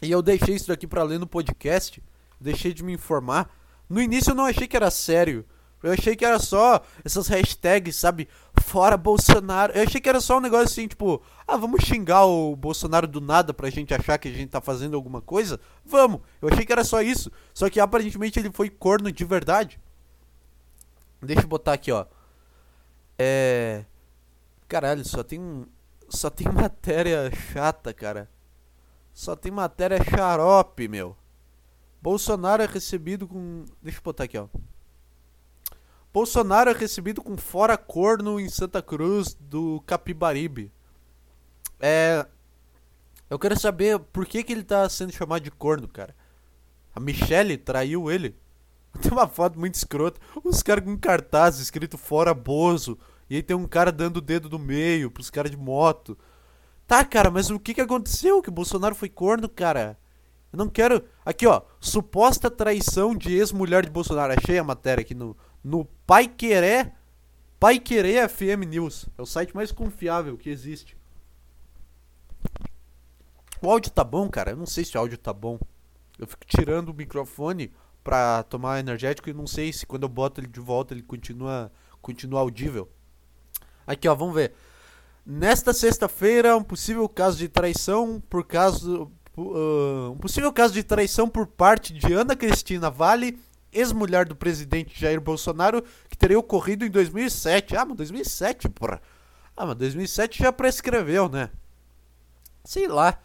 E eu deixei isso daqui pra ler no podcast. Deixei de me informar. No início eu não achei que era sério. Eu achei que era só essas hashtags, sabe? Fora Bolsonaro. Eu achei que era só um negócio assim, tipo, ah, vamos xingar o Bolsonaro do nada pra gente achar que a gente tá fazendo alguma coisa? Vamos! Eu achei que era só isso. Só que aparentemente ele foi corno de verdade. Deixa eu botar aqui, ó. É. Caralho, só tem. Só tem matéria chata, cara. Só tem matéria xarope, meu. Bolsonaro é recebido com. Deixa eu botar aqui, ó. Bolsonaro é recebido com fora corno em Santa Cruz do Capibaribe. É. Eu quero saber por que, que ele tá sendo chamado de corno, cara. A Michelle traiu ele. Tem uma foto muito escrota. Uns caras com cartaz escrito fora Bozo. E aí tem um cara dando o dedo do meio pros caras de moto. Tá, cara, mas o que que aconteceu? Que Bolsonaro foi corno, cara? Eu não quero. Aqui, ó. Suposta traição de ex-mulher de Bolsonaro. Achei a matéria aqui no, no Pai Querer. Pai Querer FM News. É o site mais confiável que existe. O áudio tá bom, cara? Eu não sei se o áudio tá bom. Eu fico tirando o microfone pra tomar energético e não sei se quando eu boto ele de volta ele continua, continua audível. Aqui, ó, vamos ver. Nesta sexta-feira, um possível caso de traição por caso. Uh, um possível caso de traição por parte de Ana Cristina Vale ex-mulher do presidente Jair Bolsonaro, que teria ocorrido em 2007. Ah, mas 2007, porra. Ah, mas 2007 já prescreveu, né? Sei lá.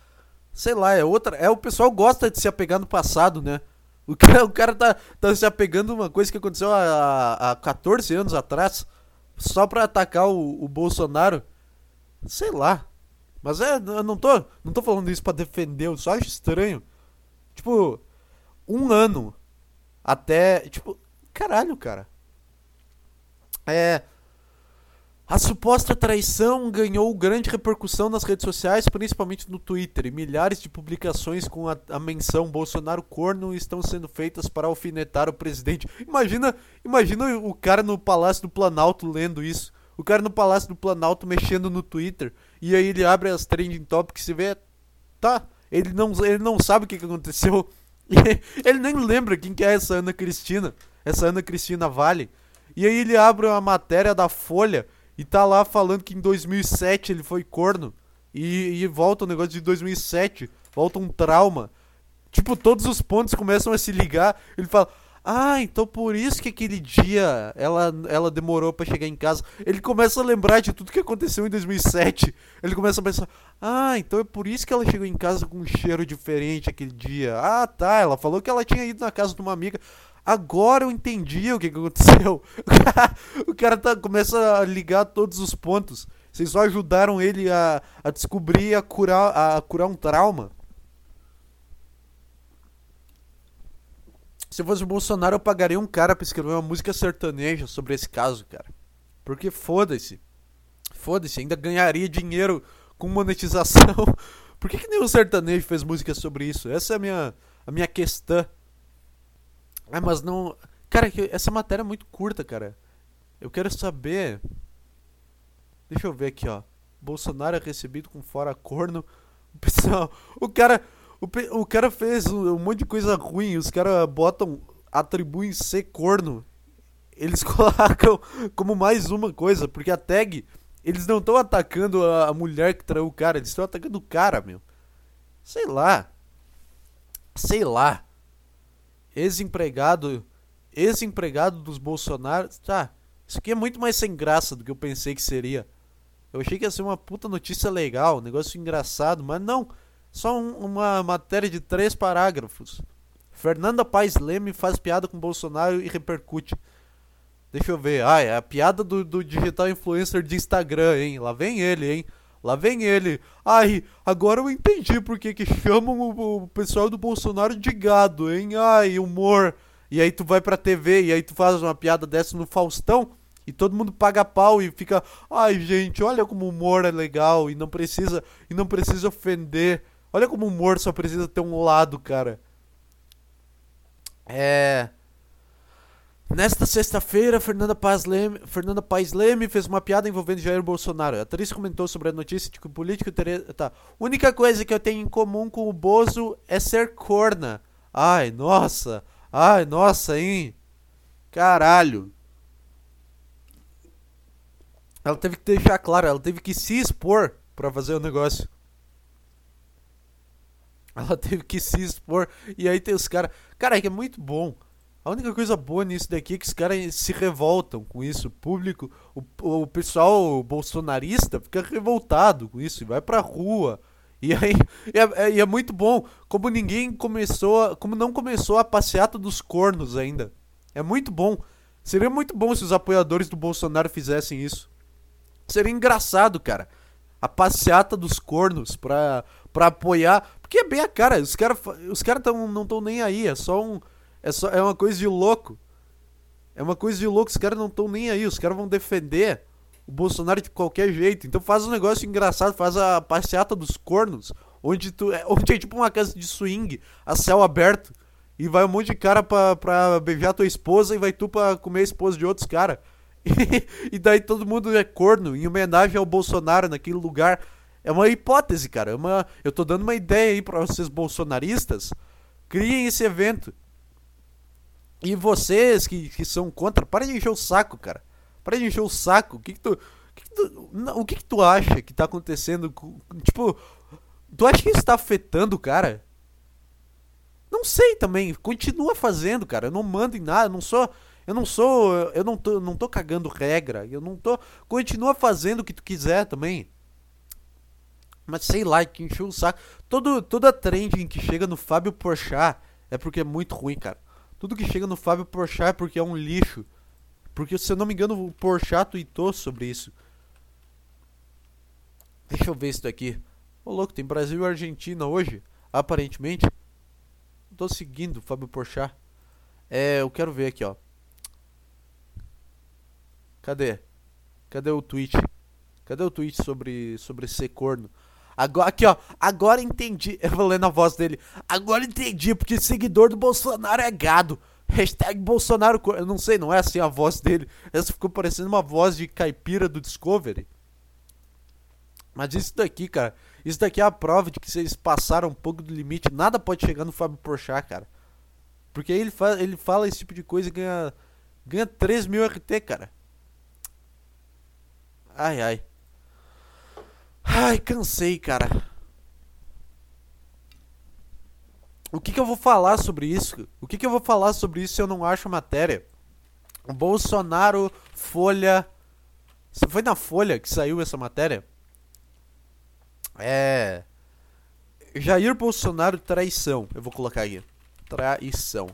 Sei lá, é outra. É o pessoal gosta de se apegar no passado, né? O cara, o cara tá, tá se apegando uma coisa que aconteceu há, há 14 anos atrás, só pra atacar o, o Bolsonaro. Sei lá. Mas é, eu não tô, não tô falando isso pra defender, eu só acho estranho. Tipo, um ano até, tipo, caralho, cara. É. A suposta traição ganhou grande repercussão nas redes sociais, principalmente no Twitter, milhares de publicações com a, a, menção Bolsonaro corno estão sendo feitas para alfinetar o presidente. Imagina, imagina o cara no Palácio do Planalto lendo isso. O cara no Palácio do Planalto mexendo no Twitter, e aí ele abre as trending topics e vê, tá, ele não, ele não sabe o que aconteceu ele nem lembra quem que é essa Ana Cristina, essa Ana Cristina Vale. E aí ele abre uma matéria da Folha e tá lá falando que em 2007 ele foi corno. E, e volta o negócio de 2007, volta um trauma. Tipo, todos os pontos começam a se ligar. Ele fala: ah, então por isso que aquele dia ela, ela demorou para chegar em casa. Ele começa a lembrar de tudo que aconteceu em 2007. Ele começa a pensar: Ah, então é por isso que ela chegou em casa com um cheiro diferente aquele dia. Ah, tá. Ela falou que ela tinha ido na casa de uma amiga. Agora eu entendi o que, aconteceu. o cara tá, começa a ligar todos os pontos. Vocês só ajudaram ele a, a descobrir, a curar, a curar um trauma. Se eu fosse o Bolsonaro, eu pagaria um cara pra escrever uma música sertaneja sobre esse caso, cara. Porque foda-se. Foda-se, ainda ganharia dinheiro com monetização. Por que, que nenhum sertanejo fez música sobre isso? Essa é a minha, a minha questão. Ah, mas não. Cara, essa matéria é muito curta, cara. Eu quero saber. Deixa eu ver aqui, ó. Bolsonaro é recebido com fora corno. Pessoal. O cara. O, o cara fez um, monte de coisa ruim, os caras botam, atribuem ser corno. Eles colocam como mais uma coisa, porque a tag, eles não estão atacando a, a, mulher que traiu o cara, eles estão atacando o cara, meu. Sei lá. Sei lá. Ex-empregado, ex-empregado dos Bolsonaro, tá. Isso aqui é muito mais sem graça do que eu pensei que seria. Eu achei que ia ser uma puta notícia legal, um negócio engraçado, mas não. Só um, uma matéria de três parágrafos. Fernanda Paes Leme faz piada com Bolsonaro e repercute. Deixa eu ver. Ah, é a piada do, do digital influencer de Instagram, hein? Lá vem ele, hein? Lá vem ele. Ai, agora eu entendi por que, que chamam o, o pessoal do Bolsonaro de gado, hein? Ai, humor. E aí tu vai pra TV e aí tu faz uma piada dessa no Faustão e todo mundo paga pau e fica, ai gente, olha como o humor é legal e não precisa e não precisa ofender. Olha como o humor só precisa ter um lado, cara. É, Nesta sexta-feira, Fernanda Paz, Leme, Fernanda Leme fez uma piada envolvendo Jair Bolsonaro. A atriz comentou sobre a notícia de que o político teria. Tá. Única coisa que eu tenho em comum com o Bozo é ser corna. Ai, nossa. Ai, nossa, hein? Caralho. Ela teve que deixar claro, ela teve que se expor para fazer o negócio. Ela teve que se expor. E aí tem os caras. Cara, é muito bom. A única coisa boa nisso daqui é que os caras se revoltam com isso. O público, o, o pessoal bolsonarista fica revoltado com isso e vai pra rua. E aí é, é, é, muito bom como ninguém começou, como não começou a passeata dos cornos ainda. É muito bom. Seria muito bom se os apoiadores do Bolsonaro fizessem isso. Seria engraçado, cara. A passeata dos cornos pra, pra apoiar. Porque é bem a cara. Os caras os cara tão, não estão nem aí. É só um é, só, é uma coisa de louco. É uma coisa de louco, os caras não estão nem aí, os caras vão defender o Bolsonaro de qualquer jeito. Então faz um negócio engraçado, faz a passeata dos cornos, onde tu é, onde é tipo uma casa de swing, a céu aberto, e vai um monte de cara pra, pra beijar tua esposa e vai tu pra comer a esposa de outros caras. E, daí todo mundo é corno, em homenagem ao Bolsonaro naquele lugar. É uma hipótese, cara. É uma, eu tô dando uma ideia aí pra vocês bolsonaristas. Criem esse evento. E vocês que, que são contra, para de encher o saco, cara. Para de encher o saco. O que, que tu. O que, que tu, o que, que tu acha que tá acontecendo? Com, tipo, tu acha que isso tá afetando cara? Não sei também. Continua fazendo, cara. Eu não mando em nada. Eu não sou. Eu não sou. Eu não tô, não tô cagando regra. Eu não tô. Continua fazendo o que tu quiser também. Mas sei lá, que encheu o saco. Todo, toda trend que chega no Fábio Porchat é porque é muito ruim, cara. Tudo que chega no Fábio Porchat é porque é um lixo. Porque, se eu não me engano, o Porchat tweetou sobre isso. Deixa eu ver isso daqui. Ô louco, tem Brasil e Argentina hoje, aparentemente. Tô seguindo o Fábio Porchat. É, eu quero ver aqui, ó. Cadê? Cadê o tweet? Cadê o tweet sobre, sobre ser corno? Agora, aqui, ó. Agora entendi. Eu vou lendo a voz dele. Agora entendi, porque seguidor do Bolsonaro é gado. Hashtag Bolsonaro. Eu não sei, não é assim a voz dele. Essa ficou parecendo uma voz de caipira do Discovery. Mas isso daqui, cara. Isso daqui é a prova de que vocês passaram um pouco do limite. Nada pode chegar no Fábio Porchat, cara. Porque ele, faz, ele fala esse tipo de coisa e ganha, ganha 3 mil RT, cara. Ai, ai. Ai, cansei, cara. O que, que eu vou falar sobre isso? O que, que eu vou falar sobre isso se eu não acho matéria? Bolsonaro, Folha. Foi na Folha que saiu essa matéria? É. Jair Bolsonaro traição. Eu vou colocar aqui. Traição.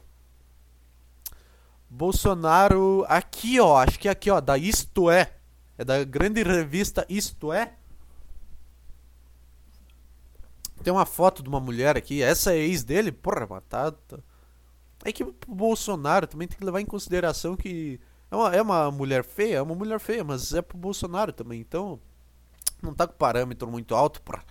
Bolsonaro. Aqui, ó. Acho que é aqui, ó. Da Isto É. É da grande revista Isto É. Tem uma foto de uma mulher aqui, essa é ex dele, porra, tá. É que o Bolsonaro também tem que levar em consideração que é uma, é uma mulher feia, é uma mulher feia, mas é pro Bolsonaro também, então não tá com parâmetro muito alto pra.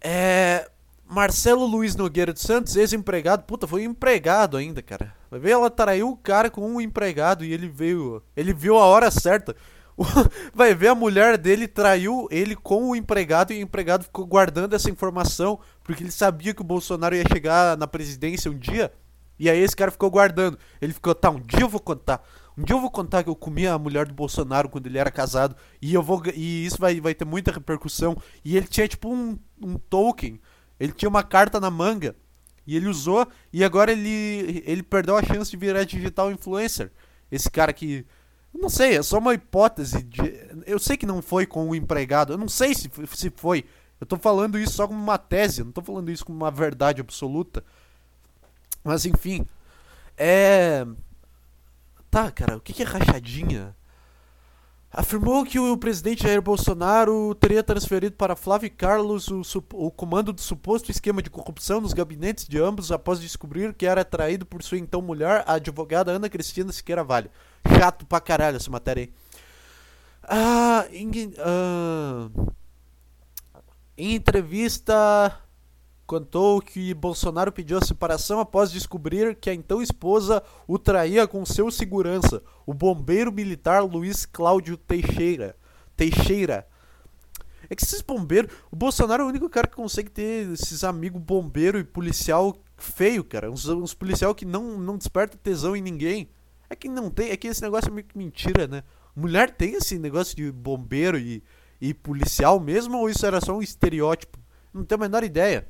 É. Marcelo Luiz Nogueira dos Santos, ex-empregado, puta, foi empregado ainda, cara. Vai ver, ela traiu o cara com um empregado e ele veio. Ele viu a hora certa. Vai ver, a mulher dele traiu ele com o empregado e o empregado ficou guardando essa informação porque ele sabia que o Bolsonaro ia chegar na presidência um dia. E aí esse cara ficou guardando. Ele ficou, tá, um dia eu vou contar. Um dia eu vou contar que eu comi a mulher do Bolsonaro quando ele era casado. E eu vou. E isso vai, vai ter muita repercussão. E ele tinha tipo um, um token. Ele tinha uma carta na manga. E ele usou. E agora ele, ele perdeu a chance de virar digital influencer. Esse cara que não sei, é só uma hipótese. De... Eu sei que não foi com o empregado. Eu não sei se, se foi. Eu tô falando isso só como uma tese. Eu não tô falando isso como uma verdade absoluta. Mas enfim. É. Tá, cara, o que, é rachadinha? afirmou que o presidente Jair Bolsonaro teria transferido para Flávio Carlos o, o, comando do suposto esquema de corrupção nos gabinetes de ambos após descobrir que era traído por sua então mulher, a advogada Ana Cristina Siqueira Vale. Chato pra caralho essa matéria aí. Ah, em, ah, em entrevista contou que Bolsonaro pediu a separação após descobrir que a então esposa o traía com seu segurança, o bombeiro militar Luiz Cláudio Teixeira. Teixeira. É que esses bombeiros. O Bolsonaro é o único cara que consegue ter esses amigos bombeiro e policial feio, cara. Uns, uns policial que não, não desperta tesão em ninguém. É que não tem. É que esse negócio é meio que mentira, né? Mulher tem esse negócio de bombeiro e, e policial mesmo ou isso era só um estereótipo? Não tenho a menor ideia.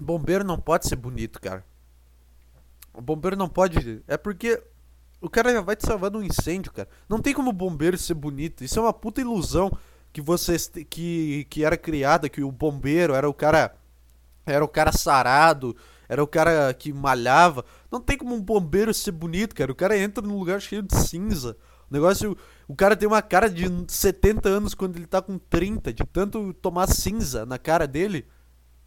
Bombeiro não pode ser bonito, cara. O bombeiro não pode. É porque o cara já vai te salvar de um incêndio, cara. Não tem como bombeiro ser bonito. Isso é uma puta ilusão que vocês que que era criada que o bombeiro era o cara era o cara sarado, era o cara que malhava. Não tem como um bombeiro ser bonito, cara. O cara entra num lugar cheio de cinza. O negócio, o cara tem uma cara de 70 anos quando ele tá com 30, de tanto tomar cinza na cara dele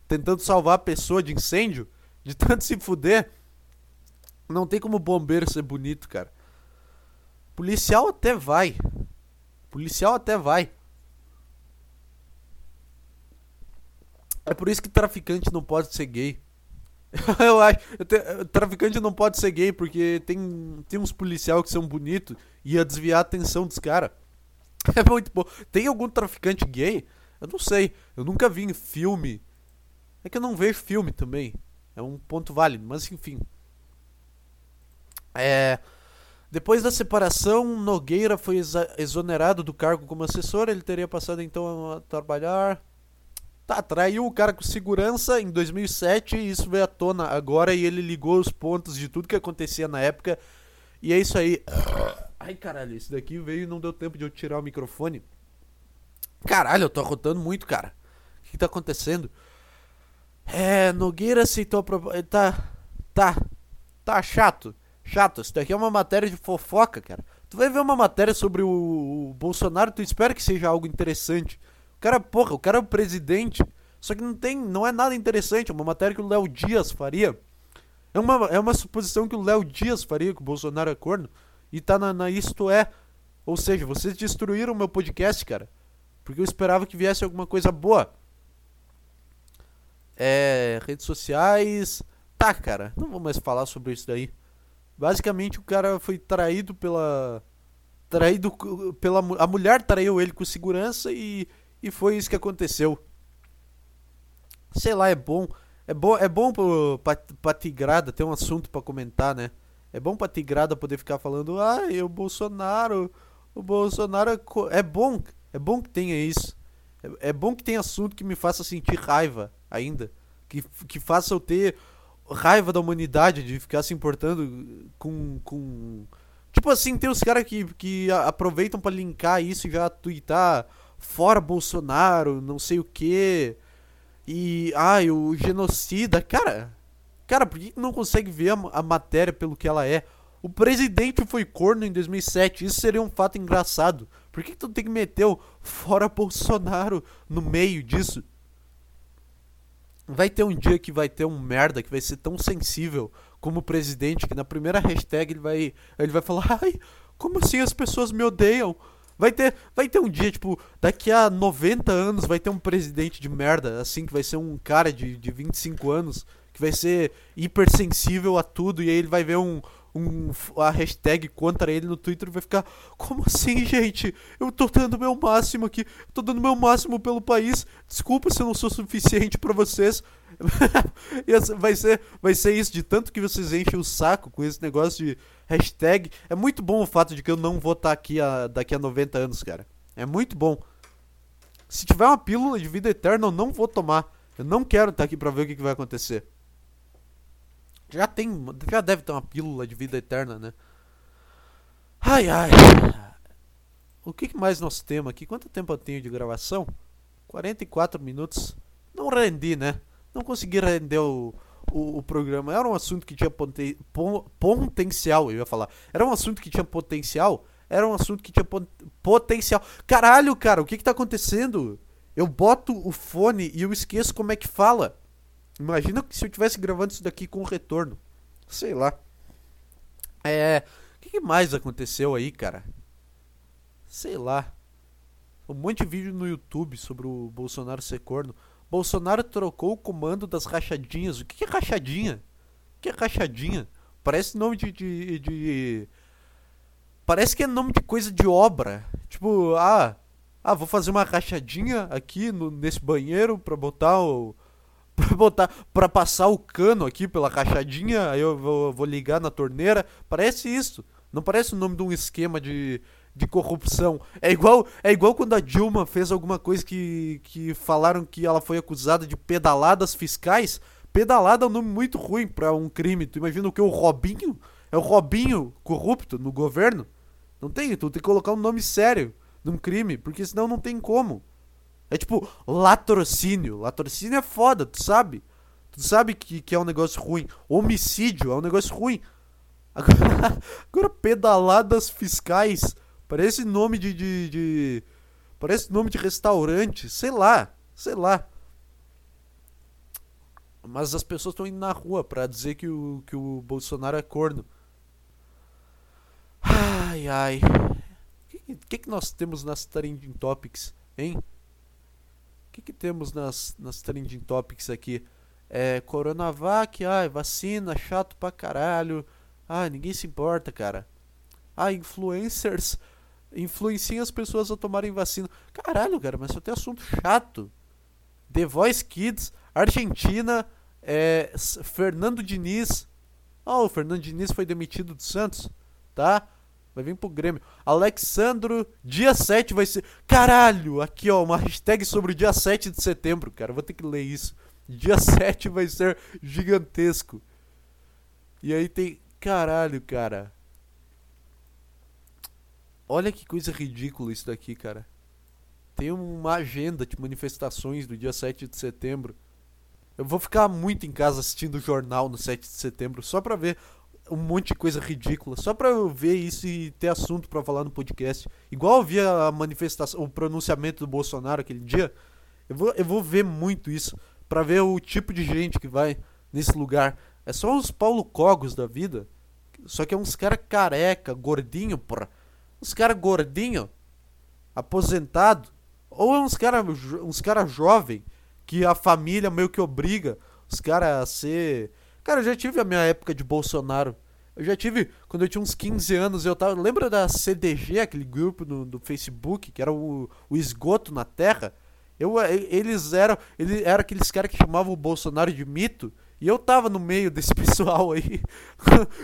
tentando salvar a pessoa de incêndio, de tanto se fuder. Não tem como bombeiro ser bonito, cara. Policial até vai. Policial até vai. É por isso que traficante não pode ser gay. eu acho. Traficante não pode ser gay porque tem, tem uns policial que são bonitos e ia desviar a atenção dos caras. É muito bom. Tem algum traficante gay? Eu não sei. Eu nunca vi em filme é que eu não vejo filme também. É um ponto válido, mas enfim. É. Depois da separação, Nogueira foi exonerado do cargo como assessor. Ele teria passado então a trabalhar. Tá, traiu o cara com segurança em 2007 e isso veio à tona agora e ele ligou os pontos de tudo que acontecia na época. E é isso aí. Ai caralho, isso daqui veio e não deu tempo de eu tirar o microfone. Caralho, eu tô arrotando muito, cara. O que tá acontecendo? É, Nogueira aceitou a proposta. Tá. Tá. Tá chato. Chato. Isso daqui é uma matéria de fofoca, cara. Tu vai ver uma matéria sobre o, o Bolsonaro, tu espera que seja algo interessante. Cara, porra, o cara é o presidente. Só que não tem. Não é nada interessante. É uma matéria que o Léo Dias faria. É uma, é uma suposição que o Léo Dias faria, que o Bolsonaro é corno. E tá na, na Isto É. Ou seja, vocês destruíram o meu podcast, cara. Porque eu esperava que viesse alguma coisa boa é, redes sociais. Tá, cara, não vou mais falar sobre isso daí. Basicamente, o cara foi traído pela. Traído pela. A mulher traiu ele com segurança e, e foi isso que aconteceu. Sei lá, é bom. É bom, é bom pro, pra, pra Tigrada ter um assunto para comentar, né? É bom pra Tigrada poder ficar falando, ah, o Bolsonaro. O Bolsonaro é, é bom. É bom que tenha isso. É, é bom que tenha assunto que me faça sentir raiva ainda. Que, que faça eu ter raiva da humanidade de ficar se importando com. com... Tipo assim, tem os caras que, que aproveitam para linkar isso e já twittar fora Bolsonaro, não sei o que. E. Ai, o genocida. Cara. Cara, por que não consegue ver a, a matéria pelo que ela é? O presidente foi corno em 2007. Isso seria um fato engraçado. Por que, que tu tem que meter o fora Bolsonaro no meio disso? Vai ter um dia que vai ter um merda que vai ser tão sensível como o presidente que na primeira hashtag ele vai ele vai falar: "Ai, como assim as pessoas me odeiam?" Vai ter, vai ter um dia, tipo, daqui a 90 anos vai ter um presidente de merda, assim, que vai ser um cara de, de 25 anos, que vai ser hipersensível a tudo, e aí ele vai ver um, um, a hashtag contra ele no Twitter vai ficar: Como assim, gente? Eu tô dando meu máximo aqui, tô dando meu máximo pelo país. Desculpa se eu não sou suficiente para vocês. vai ser, vai ser isso, de tanto que vocês enchem o saco com esse negócio de hashtag. É muito bom o fato de que eu não vou estar aqui a, daqui a 90 anos, cara. É muito bom. Se tiver uma pílula de vida eterna, eu não vou tomar. Eu não quero estar aqui pra ver o que, que vai acontecer. Já tem. Já deve ter uma pílula de vida eterna, né? Ai ai. O que mais nós temos aqui? Quanto tempo eu tenho de gravação? 44 minutos. Não rendi, né? Não consegui render o, o, o programa. Era um assunto que tinha poten, potencial, eu ia falar. Era um assunto que tinha potencial. Era um assunto que tinha pot, potencial. Caralho, cara, o que que tá acontecendo? Eu boto o fone e eu esqueço como é que fala. Imagina se eu tivesse gravando isso daqui com retorno. Sei lá. É. O que, que mais aconteceu aí, cara? Sei lá. Um monte de vídeo no YouTube sobre o Bolsonaro ser corno. Bolsonaro trocou o comando das rachadinhas. O que é rachadinha? O que é rachadinha? Parece nome de, de, de, Parece que é nome de coisa de obra. Tipo, ah. Ah, vou fazer uma rachadinha aqui no, nesse banheiro pra botar o. Pra botar. Pra passar o cano aqui pela rachadinha. Aí eu vou, vou ligar na torneira. Parece isso. Não parece o nome de um esquema de, de corrupção. É igual, é igual quando a Dilma fez alguma coisa que, que falaram que ela foi acusada de pedaladas fiscais. Pedalada é um nome muito ruim para um crime. Tu imagina o que? O Robinho? É o Robinho corrupto no governo? Não tem, tu tem que colocar um nome sério num crime, porque senão não tem como. É tipo latrocínio. Latrocínio é foda, tu sabe? Tu sabe que, que é um negócio ruim. Homicídio é um negócio ruim. Agora, agora pedaladas fiscais. Parece nome de, de, de, Parece nome de restaurante. Sei lá. Sei lá. Mas as pessoas estão indo na rua pra dizer que o, que o Bolsonaro é corno. Ai, ai. O que, que, nós temos nas Trending Topics, hein? O que, que temos nas, nas Trending Topics aqui? É, Coronavac, ai, vacina, chato pra caralho. Ai, ninguém se importa, cara. Ah, influencers influenciam as pessoas a tomarem vacina. Caralho, cara, mas só tem assunto chato. The Voice Kids, Argentina, é, Fernando Diniz. Oh, o Fernando Diniz foi demitido do Santos, tá? Vai vir pro Grêmio. Alexandro, dia 7 vai ser. Caralho! Aqui, ó, uma hashtag sobre o dia 7 de setembro, cara. Vou ter que ler isso. Dia 7 vai ser gigantesco. E aí tem. Caralho, cara. Olha que coisa ridícula isso daqui, cara. Tem uma agenda de manifestações do dia 7 de setembro. Eu vou ficar muito em casa assistindo o jornal no 7 de setembro só pra ver um monte de coisa ridícula, só pra eu ver isso e ter assunto para falar no podcast. Igual eu vi a manifestação, o pronunciamento do Bolsonaro aquele dia, eu vou, eu vou ver muito isso para ver o tipo de gente que vai nesse lugar. É só uns Paulo Cogos da vida, só que é uns cara careca, gordinho, porra uns caras gordinho, aposentado, ou é uns caras uns cara jovem que a família meio que obriga os caras a ser. Cara, eu já tive a minha época de Bolsonaro. Eu já tive, quando eu tinha uns 15 anos, eu tava. Lembra da CDG, aquele grupo no, do Facebook, que era o, o esgoto na terra? Eu, eles eram. Ele era aqueles caras que chamavam o Bolsonaro de mito. E eu tava no meio desse pessoal aí.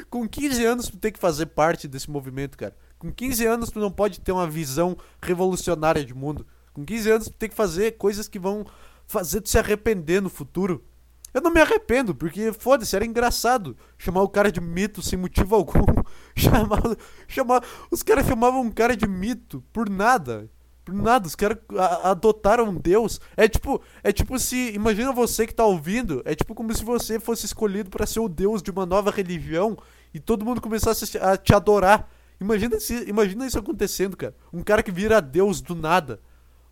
Com 15 anos tem que fazer parte desse movimento, cara. Com 15 anos tu não pode ter uma visão revolucionária de mundo. Com 15 anos tu tem que fazer coisas que vão fazer tu se arrepender no futuro. Eu não me arrependo, porque foda-se, era engraçado chamar o cara de mito sem motivo algum. chamar, chamar, os caras chamavam um cara de mito por nada. Por nada, os caras adotaram um Deus. É tipo, é tipo se. Imagina você que tá ouvindo. É tipo como se você fosse escolhido para ser o Deus de uma nova religião e todo mundo começasse a te adorar. Imagina, se, imagina isso acontecendo, cara. Um cara que vira Deus do nada.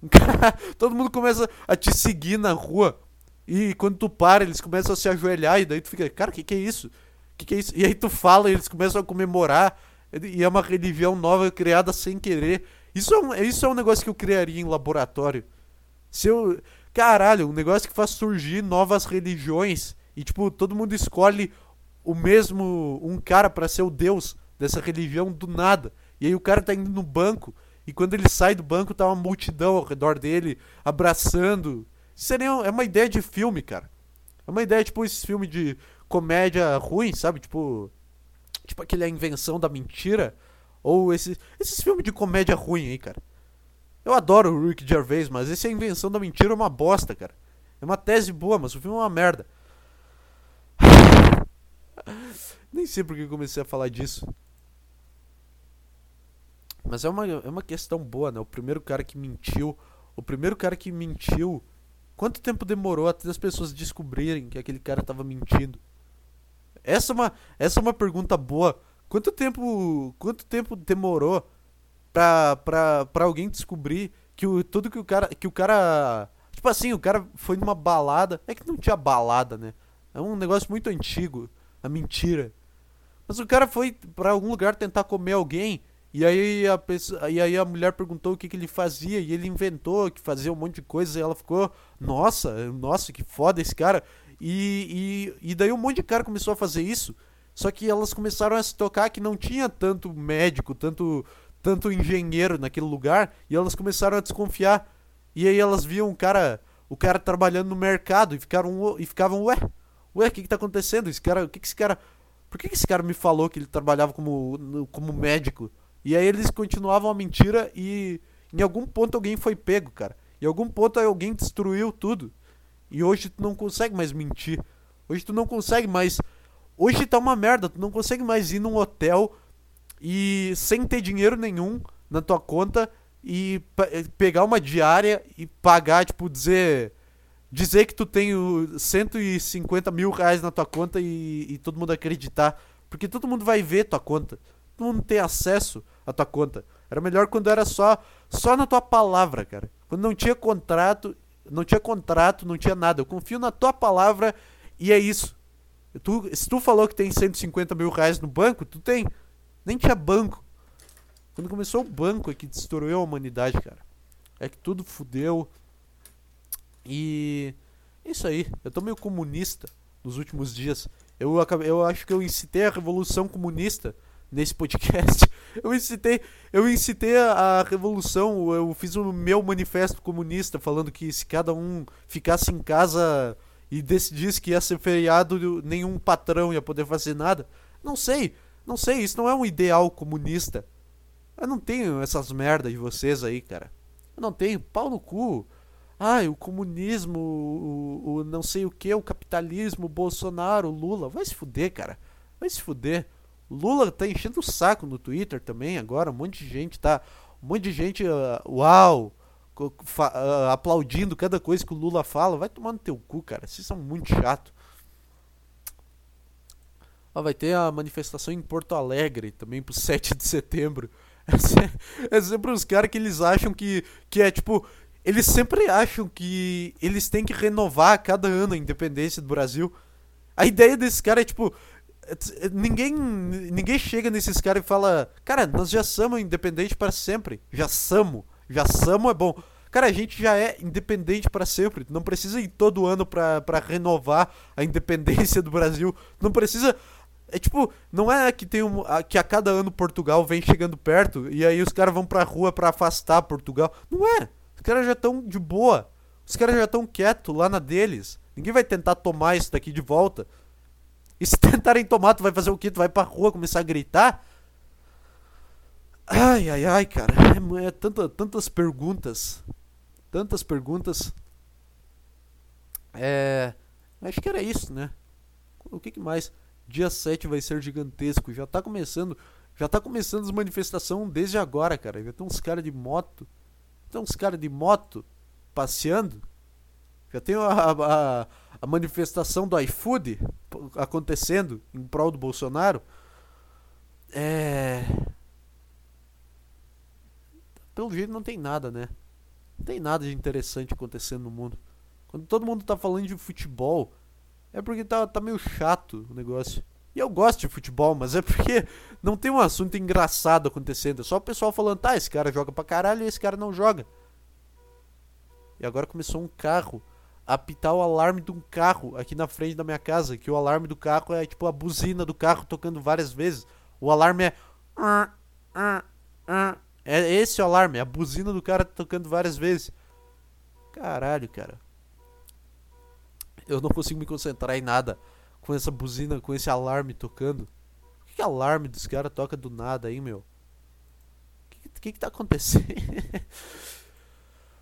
Um cara, todo mundo começa a te seguir na rua. E quando tu para, eles começam a se ajoelhar. E daí tu fica, cara, o que, que é isso? que, que é isso? E aí tu fala e eles começam a comemorar. E é uma religião nova criada sem querer. Isso é um, isso é um negócio que eu criaria em laboratório. Se eu. Caralho, um negócio que faz surgir novas religiões. E, tipo, todo mundo escolhe o mesmo. Um cara para ser o deus dessa religião do nada. E aí o cara tá indo no banco. E quando ele sai do banco, tá uma multidão ao redor dele, abraçando. Isso seria, é uma ideia de filme, cara. É uma ideia, tipo, esse filme de comédia ruim, sabe? Tipo. Tipo aquele A Invenção da Mentira. Ou esse, esses filmes de comédia ruim aí, cara. Eu adoro o Rick Gervais, mas esse A Invenção da Mentira é uma bosta, cara. É uma tese boa, mas o filme é uma merda. Nem sei porque comecei a falar disso. Mas é uma, é uma questão boa, né? O primeiro cara que mentiu. O primeiro cara que mentiu Quanto tempo demorou até as pessoas descobrirem que aquele cara tava mentindo? Essa é uma, essa é uma pergunta boa. Quanto tempo, quanto tempo demorou pra, pra, pra alguém descobrir que o, tudo que o cara, que o cara, tipo assim, o cara foi numa balada, é que não tinha balada, né? É um negócio muito antigo, a mentira. Mas o cara foi para algum lugar tentar comer alguém e aí a pessoa, e aí a mulher perguntou o que, que ele fazia e ele inventou que fazia um monte de coisas e ela ficou, nossa, nossa, que foda esse cara. E, e, e daí um monte de cara começou a fazer isso. Só que elas começaram a se tocar que não tinha tanto médico, tanto, tanto engenheiro naquele lugar, e elas começaram a desconfiar. E aí elas viam o cara, o cara trabalhando no mercado e ficaram e ficavam, ué, ué, o que que tá acontecendo? Esse cara, o que que esse cara, por que que esse cara me falou que ele trabalhava como como médico? E aí eles continuavam a mentira e em algum ponto alguém foi pego, cara. Em algum ponto alguém destruiu tudo. E hoje tu não consegue mais mentir. Hoje tu não consegue mais. Hoje tá uma merda, tu não consegue mais ir num hotel e sem ter dinheiro nenhum na tua conta e pegar uma diária e pagar, tipo, dizer. Dizer que tu tem 150 mil reais na tua conta e, e todo mundo acreditar. Porque todo mundo vai ver tua conta. Mundo tem acesso à tua conta. Era melhor quando era só só na tua palavra, cara. Quando não tinha contrato não tinha contrato, não tinha nada. Eu confio na tua palavra e é isso. Tu, se tu falou que tem 150 mil reais no banco, tu tem. Nem tinha banco. Quando começou o banco é que destruiu a humanidade, cara. É que tudo fudeu. E. É isso aí. Eu tô meio comunista nos últimos dias. Eu, eu acho que eu incitei a revolução comunista nesse podcast. Eu incitei, eu incitei a, a, revolução, eu fiz o meu manifesto comunista falando que se cada um ficasse em casa e decidisse que ia ser feriado, nenhum patrão ia poder fazer nada. Não sei, não sei, isso não é um ideal comunista. Eu não tenho essas merdas de vocês aí, cara. Eu não tenho, pau no cu. Ai, o comunismo, o, o não sei o que, o capitalismo, o Bolsonaro, o Lula. Vai se fuder, cara. Vai se fuder. Lula tá enchendo o saco no Twitter também agora, um monte de gente tá. Um monte de gente, uh, uau, uh, aplaudindo cada coisa que o Lula fala. Vai tomar no teu cu, cara. Vocês são muito chato. Ó, vai ter a manifestação em Porto Alegre também pro 7 de setembro. É sempre os caras que eles acham que, que é tipo. Eles sempre acham que eles têm que renovar a cada ano a independência do Brasil. A ideia desse cara é tipo, ninguém ninguém chega nesses caras e fala, cara, nós já somos independente para sempre. Já somos. Já somos é bom. Cara, a gente já é independente para sempre. Não precisa ir todo ano para renovar a independência do Brasil. Não precisa. É tipo, não é que tem um, que a cada ano Portugal vem chegando perto e aí os caras vão pra rua para afastar Portugal. Não é. Os caras já estão de boa. Os caras já estão quietos lá na deles. Ninguém vai tentar tomar isso daqui de volta. E se tentarem tomar, tu vai fazer o quê? Tu vai pra rua começar a gritar? Ai, ai, ai, cara. É, é tanta, tantas perguntas. Tantas perguntas. É. Acho que era isso, né? O que, que mais? Dia 7 vai ser gigantesco. Já tá começando. Já tá começando as manifestações desde agora, cara. Já tem uns caras de moto. Tem uns caras de moto passeando. Já tem a, a, a manifestação do iFood acontecendo em prol do Bolsonaro. É. Pelo jeito não tem nada, né? Não tem nada de interessante acontecendo no mundo. Quando todo mundo tá falando de futebol, é porque tá, tá meio chato o negócio. E eu gosto de futebol, mas é porque não tem um assunto engraçado acontecendo. É só o pessoal falando, tá, esse cara joga pra caralho e esse cara não joga. E agora começou um carro apitar o alarme de um carro aqui na frente da minha casa, que o alarme do carro é tipo a buzina do carro tocando várias vezes. O alarme é é esse o alarme, é a buzina do cara tocando várias vezes. Caralho, cara. Eu não consigo me concentrar em nada com essa buzina, com esse alarme tocando. Por que, que alarme dos caras toca do nada aí, meu? O que, que, que tá acontecendo?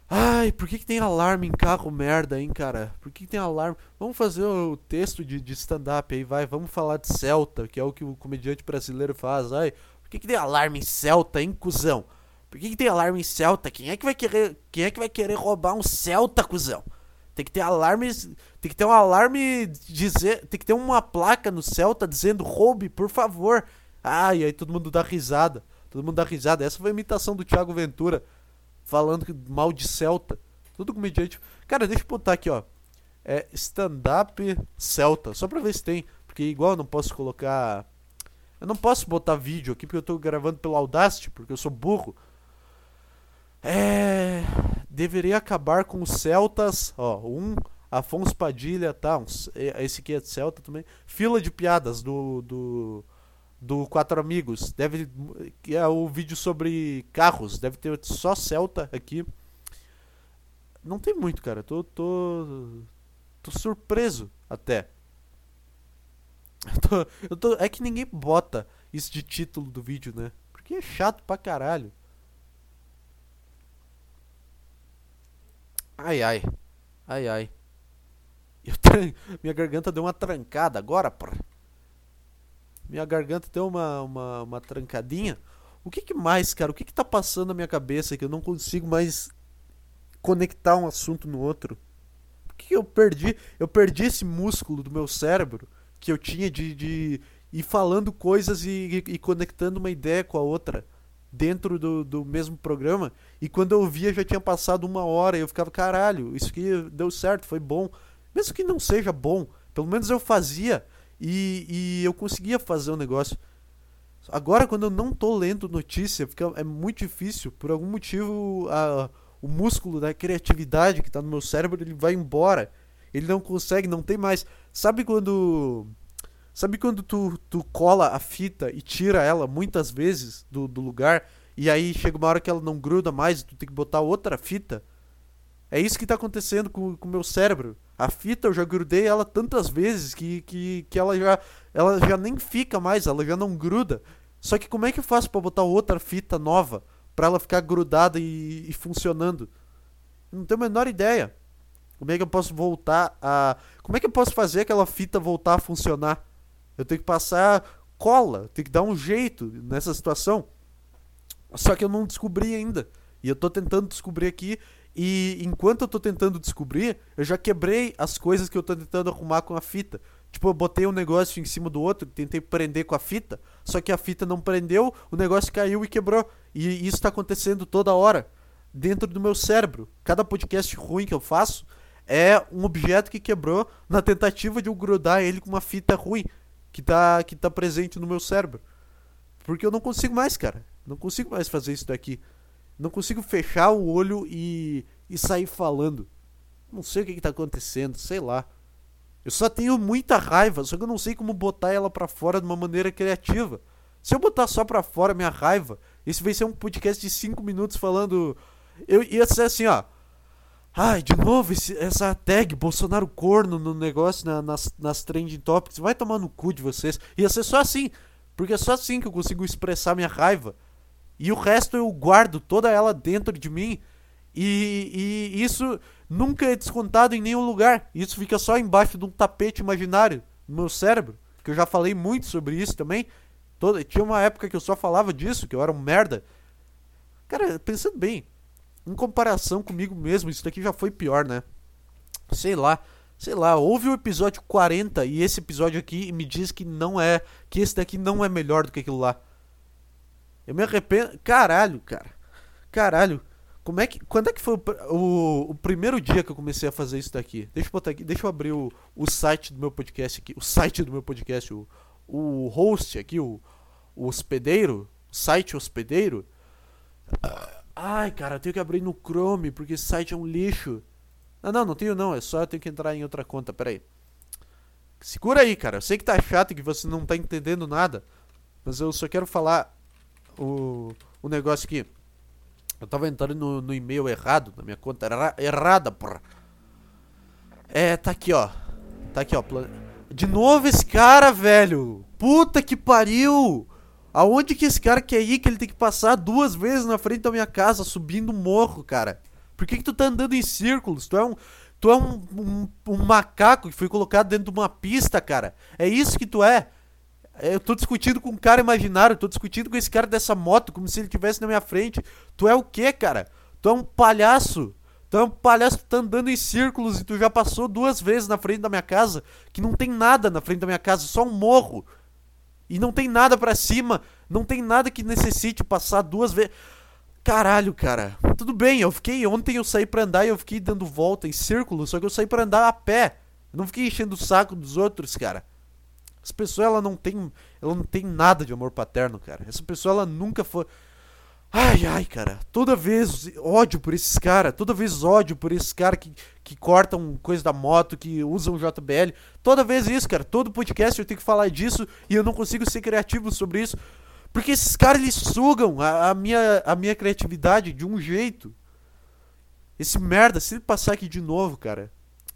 Ai, por que, que tem alarme em carro merda, hein, cara? Por que, que tem alarme? Vamos fazer o texto de, de stand-up aí, vai. Vamos falar de Celta, que é o que o comediante brasileiro faz. Ai, por que, que tem alarme em Celta, hein, cuzão? Por que, que tem alarme em Celta? Quem é que vai querer, quem é que vai querer roubar um Celta, cuzão? Tem que ter alarmes. Tem que ter um alarme dizer. Tem que ter uma placa no Celta dizendo roube, por favor. Ah, e aí todo mundo dá risada. Todo mundo dá risada. Essa foi a imitação do Thiago Ventura falando mal de Celta. Todo comediante. Cara, deixa eu botar aqui, ó. É stand-up Celta. Só pra ver se tem. Porque igual eu não posso colocar. Eu não posso botar vídeo aqui porque eu tô gravando pelo Audacity, porque eu sou burro. É. Deveria acabar com os Celtas. Ó, um. Afonso Padilha, tá? Uns, esse aqui é de Celta também. Fila de piadas do. do do Quatro Amigos. Deve que é o vídeo sobre carros, deve ter só Celta aqui. Não tem muito, cara. Tô tô tô surpreso até. Eu tô, eu tô, é que ninguém bota isso de título do vídeo, né? Porque é chato pra caralho. Ai ai. Ai ai. Minha garganta deu uma trancada agora, porra minha garganta deu uma, uma, uma trancadinha. O que, que mais, cara? O que, que tá passando na minha cabeça que eu não consigo mais conectar um assunto no outro? Por que, que eu perdi? Eu perdi esse músculo do meu cérebro que eu tinha de, de ir falando coisas e, e, e conectando uma ideia com a outra dentro do, do mesmo programa. E quando eu via já tinha passado uma hora e eu ficava, caralho, isso aqui deu certo, foi bom. Mesmo que não seja bom, pelo menos eu fazia e, e eu conseguia fazer o um negócio. Agora, quando eu não tô lendo notícia, fica, é muito difícil. Por algum motivo, a, o músculo da criatividade que tá no meu cérebro, ele vai embora. Ele não consegue, não tem mais. Sabe quando. Sabe quando tu, tu cola a fita e tira ela muitas vezes do, do lugar? E aí chega uma hora que ela não gruda mais tu tem que botar outra fita? É isso que tá acontecendo com o meu cérebro. A fita eu já grudei ela tantas vezes que, que, que ela, já, ela já nem fica mais, ela já não gruda. Só que como é que eu faço para botar outra fita nova para ela ficar grudada e, e funcionando? Não tenho a menor ideia. Como é que eu posso voltar a. Como é que eu posso fazer aquela fita voltar a funcionar? Eu tenho que passar cola, tenho que dar um jeito nessa situação. Só que eu não descobri ainda. E eu tô tentando descobrir aqui e enquanto eu tô tentando descobrir, eu já quebrei as coisas que eu tô tentando arrumar com a fita. Tipo, eu botei um negócio em cima do outro, tentei prender com a fita, só que a fita não prendeu, o negócio caiu e quebrou. E isso tá acontecendo toda hora dentro do meu cérebro. Cada podcast ruim que eu faço é um objeto que quebrou na tentativa de eu grudar ele com uma fita ruim que tá, que tá presente no meu cérebro. Porque eu não consigo mais, cara. Não consigo mais fazer isso daqui. Não consigo fechar o olho e, e sair falando. Não sei o que, está acontecendo, sei lá. Eu só tenho muita raiva, só que eu não sei como botar ela para fora de uma maneira criativa. Se eu botar só pra fora minha raiva, esse vai ser um podcast de 5 minutos falando. Eu ia ser assim, ó. Ai, de novo esse, essa tag Bolsonaro corno no negócio, na, nas, nas trending topics. Vai tomar no cu de vocês. Ia ser só assim. Porque é só assim que eu consigo expressar minha raiva. E o resto eu guardo toda ela dentro de mim. E, e isso nunca é descontado em nenhum lugar. Isso fica só embaixo de um tapete imaginário no meu cérebro. Que eu já falei muito sobre isso também. Toda, tinha uma época que eu só falava disso, que eu era um merda. Cara, pensando bem, em comparação comigo mesmo, isso daqui já foi pior, né? Sei lá, sei lá, houve o episódio 40 e esse episódio aqui me diz que não é, que esse daqui não é melhor do que aquilo lá. Eu me arrependo. Caralho, cara. Caralho. Como é que. Quando é que foi o, o, o, primeiro dia que eu comecei a fazer isso daqui? Deixa eu botar aqui. Deixa eu abrir o, o site do meu podcast aqui. O site do meu podcast. O, o host aqui, o, o hospedeiro. O site hospedeiro. Ai, cara, eu tenho que abrir no Chrome, porque esse site é um lixo. Ah, não, não tenho não. É só eu tenho que entrar em outra conta. Pera aí. Segura aí, cara. Eu sei que tá chato e que você não tá entendendo nada. Mas eu só quero falar o, o negócio aqui. Eu tava entrando no, no e-mail errado, na minha conta era errada, porra. É, tá aqui, ó. Tá aqui, ó. De novo esse cara, velho. Puta que pariu. Aonde que esse cara quer ir que ele tem que passar duas vezes na frente da minha casa, subindo um morro, cara? Por que que tu tá andando em círculos? Tu é um... Tu é um, um, um macaco que foi colocado dentro de uma pista, cara. É isso que tu é. É, eu tô discutindo com um cara imaginário, tô discutindo com esse cara dessa moto, como se ele estivesse na minha frente. Tu é o quê, cara? Tu é um palhaço. Tu é um palhaço, tu tá andando em círculos e tu já passou duas vezes na frente da minha casa, que não tem nada na frente da minha casa, só um morro. E não tem nada para cima, não tem nada que necessite passar duas vezes. Caralho, cara. Tudo bem, eu fiquei. Ontem eu saí pra andar e eu fiquei dando volta em círculo, só que eu saí pra andar a pé. Eu não fiquei enchendo o saco dos outros, cara. Essa pessoa, ela não tem. Ela não tem nada de amor paterno, cara. Essa pessoa, ela nunca foi. Ai, ai, cara. Toda vez ódio por esses caras. Toda vez ódio por esses caras que, que cortam coisa da moto, que usam JBL. Toda vez isso, cara. Todo podcast eu tenho que falar disso e eu não consigo ser criativo sobre isso. Porque esses caras, eles sugam a, a, minha, a minha criatividade de um jeito. Esse merda, se ele passar aqui de novo, cara.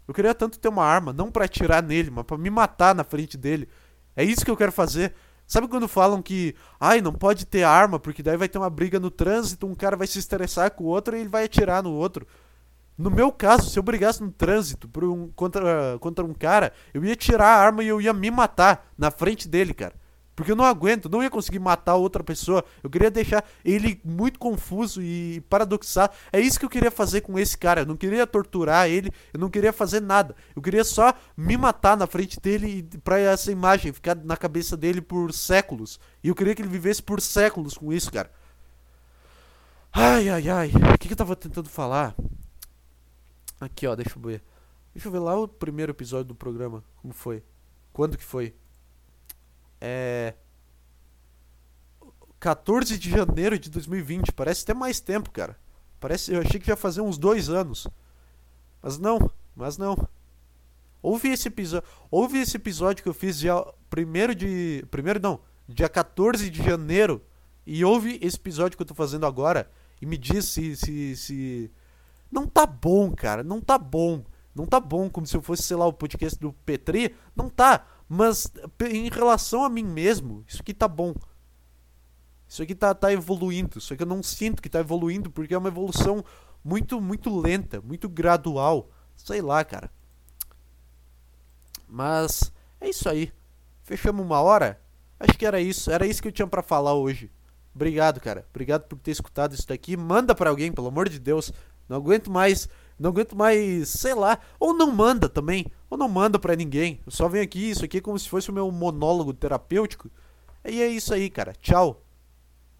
Eu queria tanto ter uma arma, não para atirar nele, mas pra me matar na frente dele. É isso que eu quero fazer. Sabe quando falam que, ai, não pode ter arma, porque daí vai ter uma briga no trânsito, um cara vai se estressar com o outro e ele vai atirar no outro. No meu caso, se eu brigasse no trânsito um, contra, contra um cara, eu ia tirar a arma e eu ia me matar na frente dele, cara. Porque eu não aguento, não ia conseguir matar outra pessoa. Eu queria deixar ele muito confuso e paradoxado. É isso que eu queria fazer com esse cara. Eu não queria torturar ele, eu não queria fazer nada. Eu queria só me matar na frente dele pra essa imagem ficar na cabeça dele por séculos. E eu queria que ele vivesse por séculos com isso, cara. Ai, ai, ai. O que, que eu tava tentando falar? Aqui, ó, deixa eu ver. Deixa eu ver lá o primeiro episódio do programa. Como foi? Quando que foi? É. 14 de janeiro de 2020. Parece até mais tempo, cara. Parece, eu achei que ia fazer uns dois anos. Mas não, mas não. Ouve esse episódio. Ouve esse episódio que eu fiz dia 1 de. Primeiro não, dia 14 de janeiro. E ouve esse episódio que eu tô fazendo agora. E me diz se, se, se. Não tá bom, cara. Não tá bom. Não tá bom como se eu fosse, sei lá, o podcast do Petri. Não tá. Mas em relação a mim mesmo, isso aqui tá bom. Isso aqui tá, tá evoluindo. Isso aqui eu não sinto que tá evoluindo porque é uma evolução muito, muito lenta, muito gradual. Sei lá, cara. Mas é isso aí. Fechamos uma hora? Acho que era isso. Era isso que eu tinha para falar hoje. Obrigado, cara. Obrigado por ter escutado isso daqui. Manda para alguém, pelo amor de Deus. Não aguento mais não aguento mais, sei lá. Ou não manda também. Ou não manda pra ninguém. Eu só venho aqui, isso aqui é como se fosse o meu monólogo terapêutico. E é isso aí, cara. Tchau.